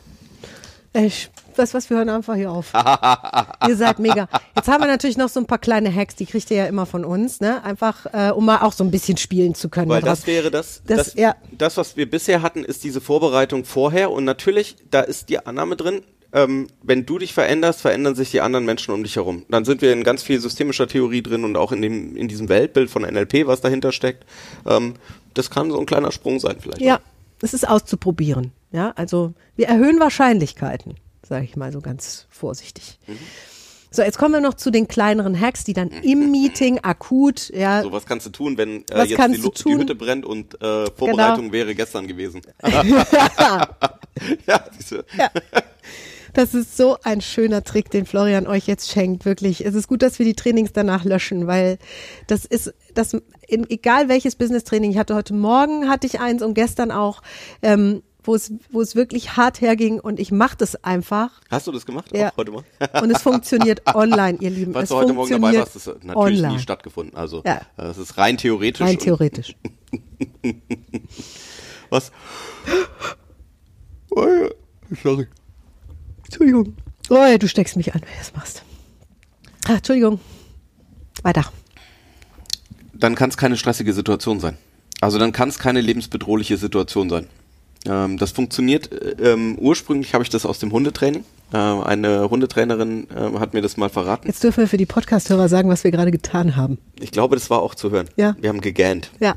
Ich, was, was, wir hören einfach hier auf. ihr seid mega. Jetzt haben wir natürlich noch so ein paar kleine Hacks, die kriegt ihr ja immer von uns, ne? Einfach, äh, um mal auch so ein bisschen spielen zu können. Weil das wäre das, Das- das, ja. das, was wir bisher hatten, ist diese Vorbereitung vorher und natürlich, da ist die Annahme drin, ähm, wenn du dich veränderst, verändern sich die anderen Menschen um dich herum. Dann sind wir in ganz viel systemischer Theorie drin und auch in dem, in diesem Weltbild von NLP, was dahinter steckt. Ähm, das kann so ein kleiner Sprung sein vielleicht. Ja, es ist auszuprobieren. Ja, also wir erhöhen Wahrscheinlichkeiten, sage ich mal so ganz vorsichtig. Mhm. So, jetzt kommen wir noch zu den kleineren Hacks, die dann im Meeting akut, ja, So, was kannst du tun, wenn äh, jetzt die, Lu- die Hütte brennt und äh, Vorbereitung wäre gestern gewesen? ja, diese, Das ist so ein schöner Trick, den Florian euch jetzt schenkt, wirklich. Es ist gut, dass wir die Trainings danach löschen, weil das ist, das, in, egal welches Business-Training, ich hatte heute Morgen, hatte ich eins und gestern auch, ähm, wo es, wo es wirklich hart herging und ich mache das einfach hast du das gemacht? Ja. Auch heute mal? und es funktioniert online, ihr Lieben. Falls es du heute Morgen dabei warst, das hat natürlich online. nie stattgefunden. Also Ja. es ist rein theoretisch. Rein theoretisch. Was? Oh, ja. Sorry. Entschuldigung. Oh, du steckst mich an, wenn du das machst. Ah, Entschuldigung. Weiter. Dann kann es keine stressige Situation sein. Also dann kann es keine lebensbedrohliche Situation sein. Ähm, das funktioniert, äh, ähm, ursprünglich habe ich das aus dem Hundetraining. Äh, eine Hundetrainerin äh, hat mir das mal verraten. Jetzt dürfen wir für die Podcast-Hörer sagen, was wir gerade getan haben. Ich glaube, das war auch zu hören. Ja. Wir haben gegähnt. Ja.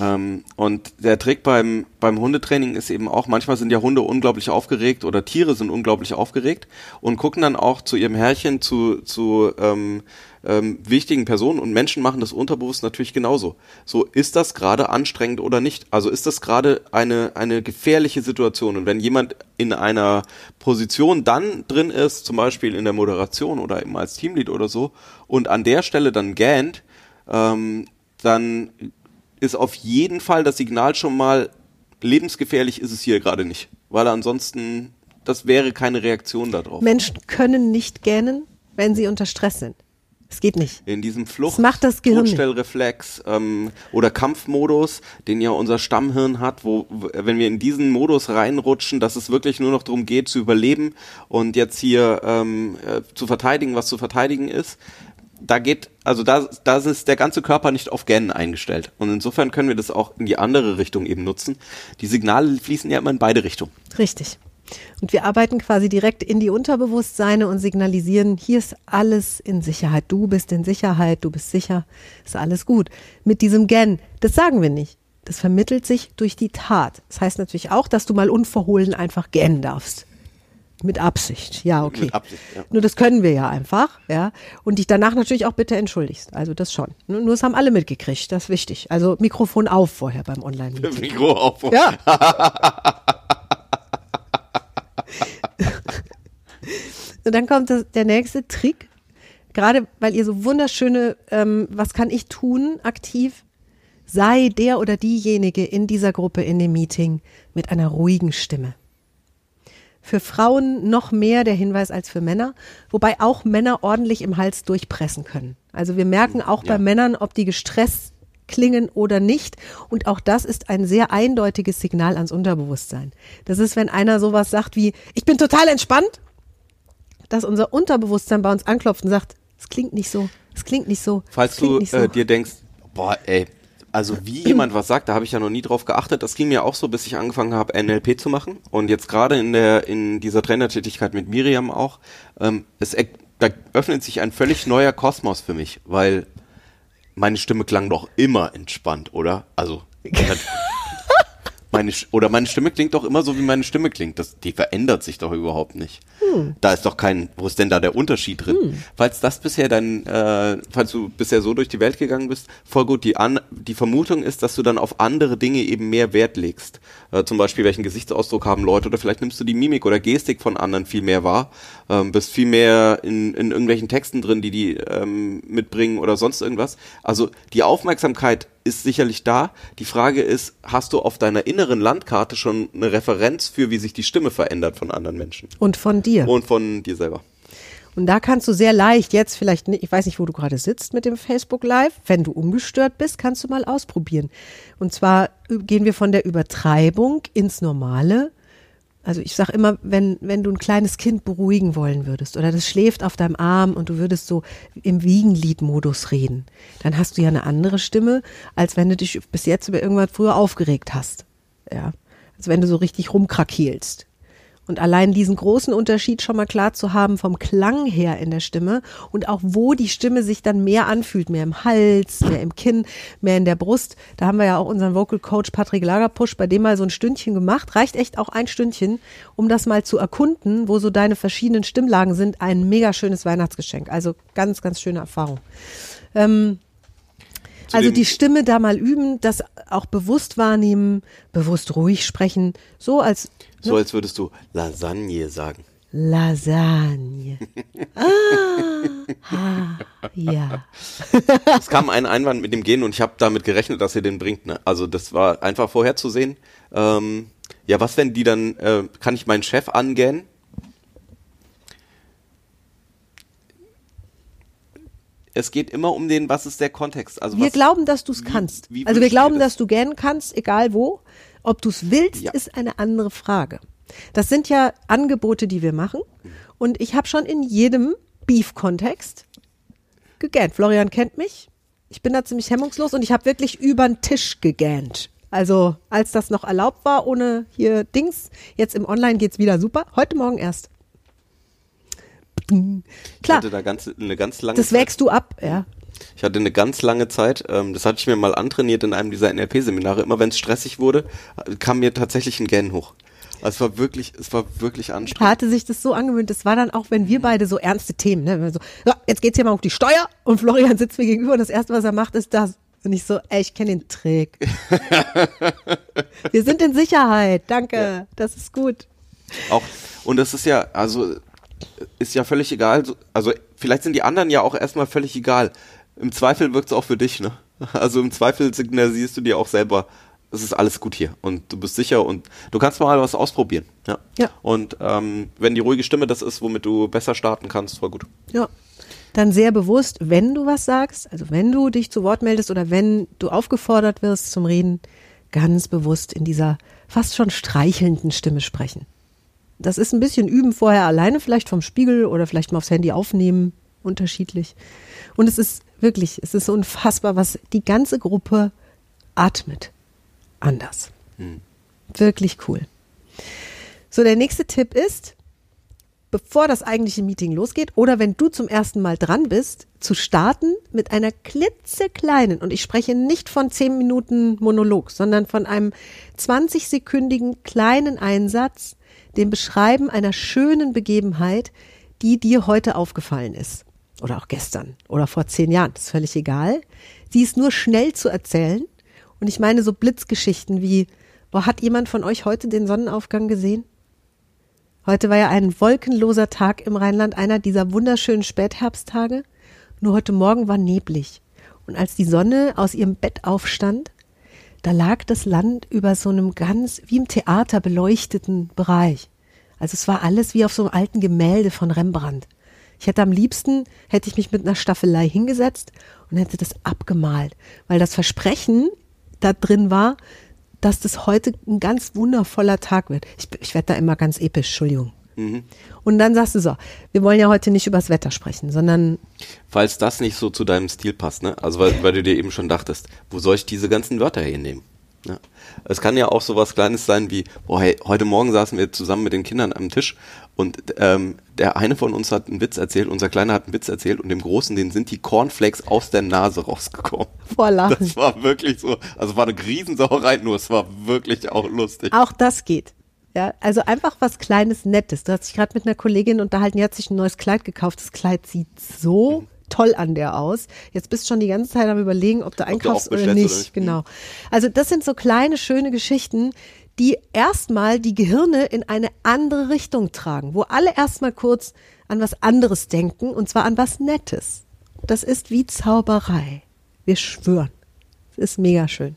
Ähm, und der Trick beim, beim Hundetraining ist eben auch, manchmal sind ja Hunde unglaublich aufgeregt oder Tiere sind unglaublich aufgeregt und gucken dann auch zu ihrem Herrchen, zu, zu ähm, ähm, wichtigen Personen und Menschen machen das unterbewusst natürlich genauso. So, ist das gerade anstrengend oder nicht? Also ist das gerade eine, eine gefährliche Situation? Und wenn jemand in einer Position dann drin ist, zum Beispiel in der Moderation oder eben als Teamlead oder so, und an der Stelle dann gähnt, ähm, dann ist auf jeden Fall das Signal schon mal, lebensgefährlich ist es hier gerade nicht. Weil ansonsten, das wäre keine Reaktion darauf. Menschen können nicht gähnen, wenn sie unter Stress sind. Es geht nicht. In diesem Flucht, Das macht das Gehirn nicht. Todstellreflex ähm, oder Kampfmodus, den ja unser Stammhirn hat, wo, wenn wir in diesen Modus reinrutschen, dass es wirklich nur noch darum geht, zu überleben und jetzt hier ähm, äh, zu verteidigen, was zu verteidigen ist, da geht, also da, da ist der ganze Körper nicht auf Gähnen eingestellt. Und insofern können wir das auch in die andere Richtung eben nutzen. Die Signale fließen ja immer in beide Richtungen. Richtig. Und wir arbeiten quasi direkt in die Unterbewusstseine und signalisieren, hier ist alles in Sicherheit. Du bist in Sicherheit, du bist sicher, ist alles gut. Mit diesem Gen, das sagen wir nicht. Das vermittelt sich durch die Tat. Das heißt natürlich auch, dass du mal unverhohlen einfach gähnen darfst mit Absicht. Ja, okay. Mit Absicht, ja. Nur das können wir ja einfach, ja. Und dich danach natürlich auch bitte entschuldigst. Also das schon. Nur das haben alle mitgekriegt, das ist wichtig. Also Mikrofon auf vorher beim Online-Meeting. Mikro auf. Ja. Und dann kommt das, der nächste Trick. Gerade weil ihr so wunderschöne, ähm, was kann ich tun, aktiv, sei der oder diejenige in dieser Gruppe, in dem Meeting mit einer ruhigen Stimme. Für Frauen noch mehr der Hinweis als für Männer, wobei auch Männer ordentlich im Hals durchpressen können. Also wir merken auch Ja. bei Männern, ob die gestresst klingen oder nicht. Und auch das ist ein sehr eindeutiges Signal ans Unterbewusstsein. Das ist, wenn einer sowas sagt wie, ich bin total entspannt, dass unser Unterbewusstsein bei uns anklopft und sagt, es klingt nicht so, es klingt nicht so. Falls du nicht so. äh, dir denkst, boah, ey, also wie jemand was sagt, da habe ich ja noch nie drauf geachtet. Das ging mir auch so, bis ich angefangen habe, NLP zu machen. Und jetzt gerade in der in dieser Trainertätigkeit mit Miriam auch, ähm, es da öffnet sich ein völlig neuer Kosmos für mich, weil meine Stimme klang doch immer entspannt, oder? Also meine oder meine Stimme klingt doch immer so, wie meine Stimme klingt. Das, die verändert sich doch überhaupt nicht. Da ist doch kein, wo ist denn da der Unterschied drin? Falls das bisher dein, äh, falls du bisher so durch die Welt gegangen bist, voll gut. Die, an, die Vermutung ist, dass du dann auf andere Dinge eben mehr Wert legst. Äh, zum Beispiel, welchen Gesichtsausdruck haben Leute oder vielleicht nimmst du die Mimik oder Gestik von anderen viel mehr wahr, ähm, bist viel mehr in, in irgendwelchen Texten drin, die die ähm, mitbringen oder sonst irgendwas. Also die Aufmerksamkeit ist sicherlich da. Die Frage ist, hast du auf deiner inneren Landkarte schon eine Referenz für, wie sich die Stimme verändert von anderen Menschen? und von dir. Und von dir selber. Und da kannst du sehr leicht jetzt vielleicht, ich weiß nicht, wo du gerade sitzt mit dem Facebook Live, wenn du ungestört bist, kannst du mal ausprobieren. Und zwar gehen wir von der Übertreibung ins Normale. Also ich sag immer, wenn, wenn du ein kleines Kind beruhigen wollen würdest oder das schläft auf deinem Arm und du würdest so im Wiegenliedmodus reden, dann hast du ja eine andere Stimme, als wenn du dich bis jetzt über irgendwas früher aufgeregt hast. Ja. Als wenn du so richtig rumkrakeelst. Und allein diesen großen Unterschied schon mal klar zu haben vom Klang her in der Stimme und auch wo die Stimme sich dann mehr anfühlt, mehr im Hals, mehr im Kinn, mehr in der Brust. Da haben wir ja auch unseren Vocal Coach Patrick Lagerpusch bei dem mal so ein Stündchen gemacht. Reicht echt auch ein Stündchen, um das mal zu erkunden, wo so deine verschiedenen Stimmlagen sind. Ein mega schönes Weihnachtsgeschenk. Also ganz, ganz schöne Erfahrung. Ähm, also die Stimme da mal üben, das auch bewusst wahrnehmen, bewusst ruhig sprechen, so als So als würdest du Lasagne sagen. Lasagne. Ah, ah, ja. Es kam ein Einwand mit dem Gehen und ich habe damit gerechnet, dass ihr den bringt. Ne? Also das war einfach vorherzusehen. Ähm, ja, was wenn die dann, äh, kann ich meinen Chef angähnen? Es geht immer um den, was ist der Kontext? Also Wir was, glauben, dass du es kannst. wie also wir glauben, das? dass du gähnen kannst, egal wo. Ob du es willst, Ja. ist eine andere Frage. Das sind ja Angebote, die wir machen. Und ich habe schon in jedem Beef-Kontext gegähnt. Florian kennt mich. Ich bin da ziemlich hemmungslos und ich habe wirklich über den Tisch gegähnt. Also als das noch erlaubt war, ohne hier Dings. Jetzt im Online geht's wieder super. Heute Morgen erst. Ich Klar, hatte da ganz, eine ganz lange das wägst du ab, ja. Ich hatte eine ganz lange Zeit, ähm, das hatte ich mir mal antrainiert in einem dieser NLP-Seminare. Immer wenn es stressig wurde, kam mir tatsächlich ein Gähnen hoch. Also es war wirklich, es war wirklich Er anstrengend. hatte sich das so angewöhnt. Das war dann auch, wenn wir beide so ernste Themen, ne? So, ja, jetzt geht's hier mal auf die Steuer und Florian sitzt mir gegenüber und das erste, was er macht, ist das. Und ich so, ey, ich kenne den Trick. wir sind in Sicherheit. Danke. Das ist gut. Auch, und das ist ja, also, ist ja völlig egal. so- Also, vielleicht sind die anderen ja auch erstmal völlig egal. Im Zweifel wirkt es auch für dich, ne? Also, im Zweifel signalisierst du dir auch selber, es ist alles gut hier und du bist sicher und du kannst mal was ausprobieren. Ja. Ja. Und ähm, wenn die ruhige Stimme das ist, womit du besser starten kannst, voll gut. Ja. Dann sehr bewusst, wenn du was sagst, also wenn du dich zu Wort meldest oder wenn du aufgefordert wirst zum Reden, ganz bewusst in dieser fast schon streichelnden Stimme sprechen. Das ist ein bisschen üben vorher alleine, vielleicht vom Spiegel oder vielleicht mal aufs Handy aufnehmen, unterschiedlich. Und es ist wirklich, es ist unfassbar, was die ganze Gruppe atmet. Anders. Wirklich cool. So, der nächste Tipp ist, bevor das eigentliche Meeting losgeht oder wenn du zum ersten Mal dran bist, zu starten mit einer klitzekleinen, und ich spreche nicht von 10 Minuten Monolog, sondern von einem 20-sekündigen kleinen Einsatz, dem Beschreiben einer schönen Begebenheit, die dir heute aufgefallen ist. Oder auch gestern oder vor zehn Jahren, das ist völlig egal. Sie ist nur schnell zu erzählen. Und ich meine so Blitzgeschichten wie, boah, hat jemand von euch heute den Sonnenaufgang gesehen? Heute war ja ein wolkenloser Tag im Rheinland, einer dieser wunderschönen Spätherbsttage. Nur heute Morgen war neblig. Und als die Sonne aus ihrem Bett aufstand, da lag das Land über so einem ganz, wie im Theater beleuchteten Bereich. Also es war alles wie auf so einem alten Gemälde von Rembrandt. Ich hätte am liebsten, hätte ich mich mit einer Staffelei hingesetzt und hätte das abgemalt, weil das Versprechen da drin war, dass das heute ein ganz wundervoller Tag wird. Ich, ich werde da immer ganz episch, Entschuldigung. Mhm. Und dann sagst du so, wir wollen ja heute nicht übers Wetter sprechen, sondern Falls das nicht so zu deinem Stil passt, ne? Also weil, weil du dir eben schon dachtest, wo soll ich diese ganzen Wörter hernehmen? Ne? Es kann ja auch so was Kleines sein wie, boah, hey, heute Morgen saßen wir zusammen mit den Kindern am Tisch und ähm, der eine von uns hat einen Witz erzählt, unser Kleiner hat einen Witz erzählt und dem Großen, den sind die Cornflakes aus der Nase rausgekommen. vor Lachen. Das war wirklich so, also war eine Riesensauerei, nur es war wirklich auch lustig. Auch das geht. Ja, also einfach was Kleines, Nettes. Du hast dich gerade mit einer Kollegin unterhalten, die hat sich ein neues Kleid gekauft. Das Kleid sieht so toll an der aus. Jetzt bist du schon die ganze Zeit am überlegen, ob du einkaufst auch oder nicht. oder nicht. Genau. Also das sind so kleine, schöne Geschichten, die erstmal die Gehirne in eine andere Richtung tragen, wo alle erstmal kurz an was anderes denken und zwar an was Nettes. Das ist wie Zauberei. Wir schwören. Es ist mega schön.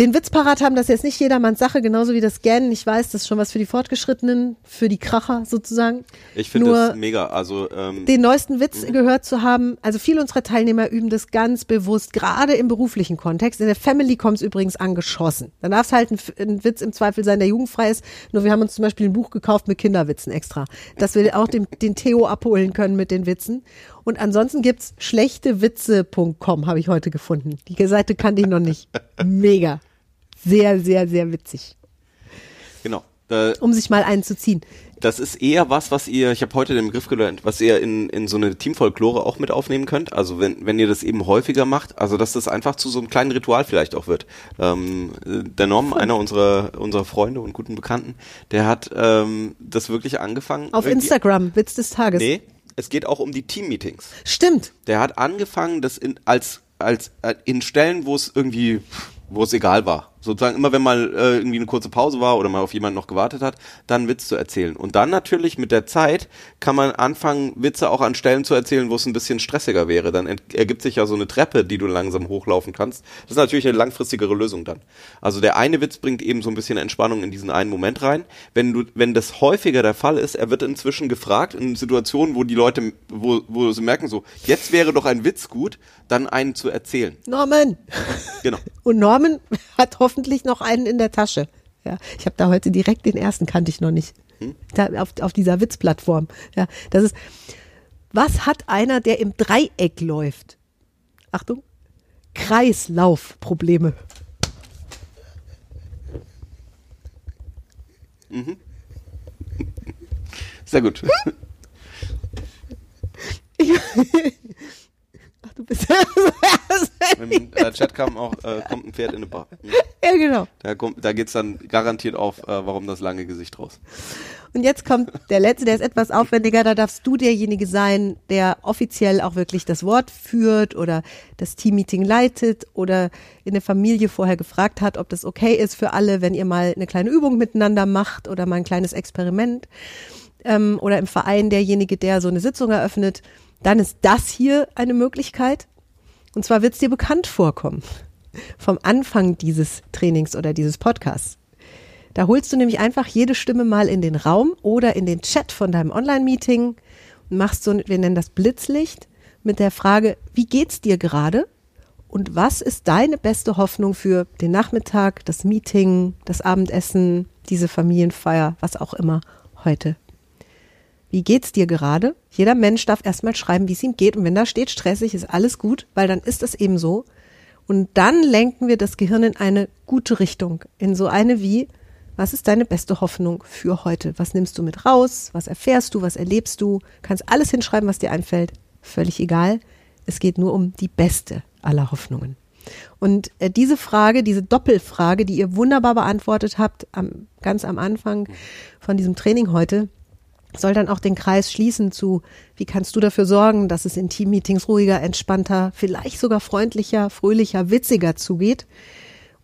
Den Witz parat haben, das ist jetzt nicht jedermanns Sache, genauso wie das Scannen. Ich weiß, das ist schon was für die Fortgeschrittenen, für die Kracher sozusagen. Ich finde das mega, also ähm, den neuesten Witz gehört zu haben. Also viele unserer Teilnehmer üben das ganz bewusst, gerade im beruflichen Kontext. In der Family kommt es übrigens angeschossen. Dann darf es halt ein, ein Witz im Zweifel sein, der jugendfrei ist. Nur wir haben uns zum Beispiel ein Buch gekauft mit Kinderwitzen extra, dass wir auch den, den Theo abholen können mit den Witzen. Und ansonsten gibt's schlechtewitze.com, habe ich heute gefunden. Die Seite kannte ich noch nicht. Mega. Sehr, sehr, sehr witzig. genau. Da, Um sich mal einen zu ziehen. das ist eher was, was ihr, ich habe heute den Begriff gelernt, was ihr in, in so eine Teamfolklore auch mit aufnehmen könnt. Also wenn, wenn ihr das eben häufiger macht, also dass das einfach zu so einem kleinen Ritual vielleicht auch wird. Ähm, äh, der Norm, einer unserer, unserer Freunde und guten Bekannten, der hat ähm, das wirklich angefangen. Auf Instagram, Witz des Tages. Nee, es geht auch um die Teammeetings. Stimmt. Der hat angefangen, das in, als, als äh, in Stellen, wo es irgendwie, wo es egal war. Sozusagen immer, wenn mal äh, irgendwie eine kurze Pause war oder mal auf jemanden noch gewartet hat, dann Witz zu erzählen. Und dann natürlich mit der Zeit kann man anfangen, Witze auch an Stellen zu erzählen, wo es ein bisschen stressiger wäre. Dann ergibt sich ja so eine Treppe, die du langsam hochlaufen kannst. Das ist natürlich eine langfristigere Lösung dann. Also der eine Witz bringt eben so ein bisschen Entspannung in diesen einen Moment rein. Wenn du, wenn das häufiger der Fall ist, er wird inzwischen gefragt in Situationen, wo die Leute, wo, wo sie merken so, jetzt wäre doch ein Witz gut, dann einen zu erzählen. Norman. Genau. Und Norman hat hoffentlich noch einen in der Tasche. Ja, ich habe da heute direkt den ersten kannte ich noch nicht. Da auf, auf dieser Witzplattform. Ja, das ist. Was hat einer, der im Dreieck läuft? Achtung. Kreislaufprobleme. Sehr gut. Ach, du bist. Im äh, Chat kam auch, äh, kommt ein Pferd in eine Bar. ja, genau. Da, kommt, da geht's dann garantiert auf, äh, warum das lange Gesicht raus. Und jetzt kommt der letzte, der ist etwas aufwendiger. Da darfst du derjenige sein, der offiziell auch wirklich das Wort führt oder das Teammeeting leitet oder in der Familie vorher gefragt hat, ob das okay ist für alle, wenn ihr mal eine kleine Übung miteinander macht oder mal ein kleines Experiment. Ähm, oder im Verein derjenige, der so eine Sitzung eröffnet. Dann ist das hier eine Möglichkeit. Und zwar wird es dir bekannt vorkommen vom Anfang dieses Trainings oder dieses Podcasts. Da holst du nämlich einfach jede Stimme mal in den Raum oder in den Chat von deinem Online-Meeting und machst so, wir nennen das Blitzlicht, mit der Frage, wie geht's dir gerade? Und was ist deine beste Hoffnung für den Nachmittag, das Meeting, das Abendessen, diese Familienfeier, was auch immer heute? Wie geht's dir gerade? Jeder Mensch darf erstmal schreiben, wie es ihm geht. Und wenn da steht stressig, ist alles gut, weil dann ist es eben so. Und dann lenken wir das Gehirn in eine gute Richtung. In so eine wie, was ist deine beste Hoffnung für heute? Was nimmst du mit raus? Was erfährst du? Was erlebst du? Kannst alles hinschreiben, was dir einfällt. Völlig egal. Es geht nur um die beste aller Hoffnungen. Und äh, diese Frage, diese Doppelfrage, die ihr wunderbar beantwortet habt, am, ganz am Anfang von diesem Training heute, soll dann auch den Kreis schließen zu, wie kannst du dafür sorgen, dass es in Teammeetings ruhiger, entspannter, vielleicht sogar freundlicher, fröhlicher, witziger zugeht.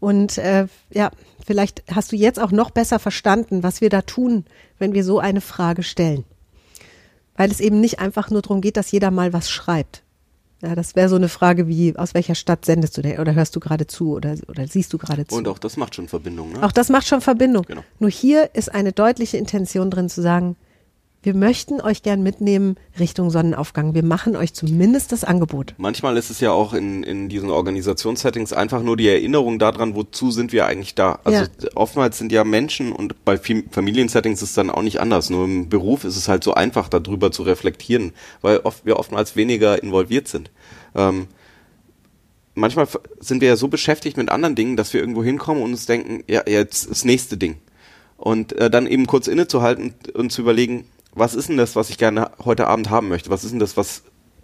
Und äh, ja, vielleicht hast du jetzt auch noch besser verstanden, was wir da tun, wenn wir so eine Frage stellen. Weil es eben nicht einfach nur darum geht, dass jeder mal was schreibt. Ja, das wäre so eine Frage wie, aus welcher Stadt sendest du denn oder hörst du gerade zu oder, oder siehst du gerade zu? Und auch das macht schon Verbindung, ne? Auch das macht schon Verbindung. Genau. Nur hier ist eine deutliche Intention drin zu sagen, wir möchten euch gern mitnehmen Richtung Sonnenaufgang. Wir machen euch zumindest das Angebot. Manchmal ist es ja auch in, in diesen Organisationssettings einfach nur die Erinnerung daran, wozu sind wir eigentlich da. Also Ja. oftmals sind ja Menschen und bei Fam- Familiensettings ist es dann auch nicht anders. Nur im Beruf ist es halt so einfach, darüber zu reflektieren, weil oft, wir oftmals weniger involviert sind. Ähm, manchmal sind wir ja so beschäftigt mit anderen Dingen, dass wir irgendwo hinkommen und uns denken, ja, jetzt das nächste Ding. Und äh, dann eben kurz innezuhalten und, und zu überlegen, was ist denn das, was ich gerne heute Abend haben möchte? Was ist denn das, was,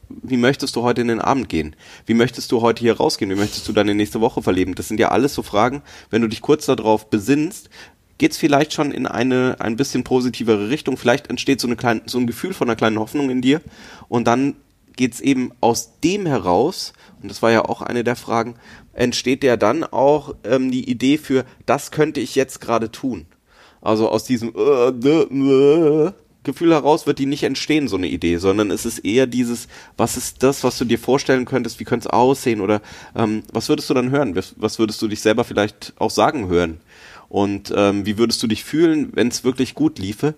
wie möchtest du heute in den Abend gehen? Wie möchtest du heute hier rausgehen? Wie möchtest du deine nächste Woche verleben? Das sind ja alles so Fragen, wenn du dich kurz darauf besinnst, geht's vielleicht schon in eine ein bisschen positivere Richtung. Vielleicht entsteht so, eine kleine, so ein Gefühl von einer kleinen Hoffnung in dir. Und dann geht's eben aus dem heraus, und das war ja auch eine der Fragen, entsteht ja dann auch ähm, die Idee für, das könnte ich jetzt gerade tun. Also aus diesem äh, äh, Gefühl heraus wird die nicht entstehen, so eine Idee, sondern es ist eher dieses, was ist das, was du dir vorstellen könntest, wie könnte es aussehen oder ähm, was würdest du dann hören? Was, was würdest du dich selber vielleicht auch sagen hören? Und ähm, wie würdest du dich fühlen, wenn es wirklich gut liefe?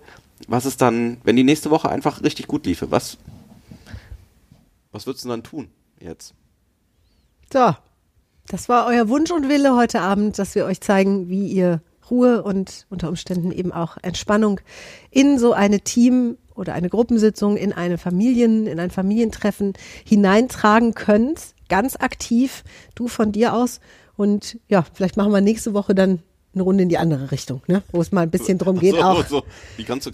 Was ist dann, wenn die nächste Woche einfach richtig gut liefe? Was, was würdest du dann tun jetzt? So, das war euer Wunsch und Wille heute Abend, dass wir euch zeigen, wie ihr Ruhe und unter Umständen eben auch Entspannung in so eine Team- oder eine Gruppensitzung, in eine Familien, in ein Familientreffen hineintragen könnt, ganz aktiv, du von dir aus. Und ja, vielleicht machen wir nächste Woche dann eine Runde in die andere Richtung, ne? wo es mal ein bisschen drum geht, so, auch so.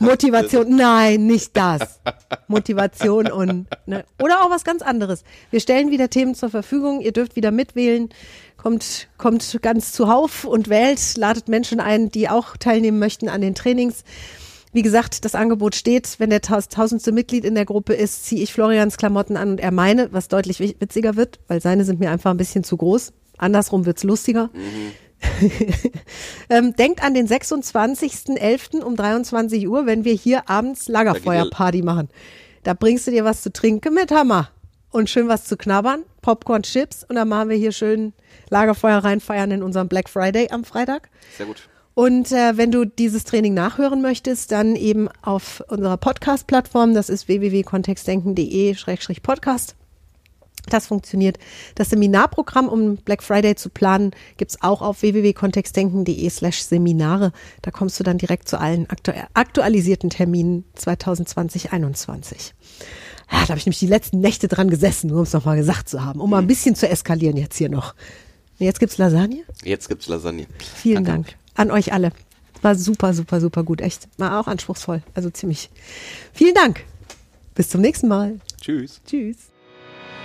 Motivation, nein, nicht das. Motivation und ne, oder auch was ganz anderes. Wir stellen wieder Themen zur Verfügung. Ihr dürft wieder mitwählen. Kommt, kommt ganz zuhauf und wählt, ladet Menschen ein, die auch teilnehmen möchten an den Trainings. Wie gesagt, das Angebot steht. Wenn der taus- tausendste Mitglied in der Gruppe ist, ziehe ich Florians Klamotten an und er meine, was deutlich wi- witziger wird, weil seine sind mir einfach ein bisschen zu groß. Andersrum wird's lustiger. ähm, denkt an den 26.11. um 23 Uhr, wenn wir hier abends Lagerfeuerparty machen. Da bringst du dir was zu trinken mit Hammer und schön was zu knabbern, Popcorn, Chips und dann machen wir hier schön Lagerfeuer reinfeiern in unserem Black Friday am Freitag. Sehr gut. Und äh, wenn du dieses Training nachhören möchtest, dann eben auf unserer Podcast-Plattform, das ist www.kontextdenken.de-podcast. Das funktioniert. Das Seminarprogramm, um Black Friday zu planen, gibt's auch auf www.kontextdenken.de slash Seminare. Da kommst du dann direkt zu allen aktu aktualisierten Terminen 2020-21. Ja, da habe ich nämlich die letzten Nächte dran gesessen, nur um es nochmal gesagt zu haben, um mal ein bisschen zu eskalieren jetzt hier noch. Jetzt gibt's Lasagne. Jetzt gibt's Lasagne. Vielen Danke. Dank an euch alle. War super, super, super gut. Echt. War auch anspruchsvoll. Also ziemlich. Vielen Dank. Bis zum nächsten Mal. Tschüss. Tschüss.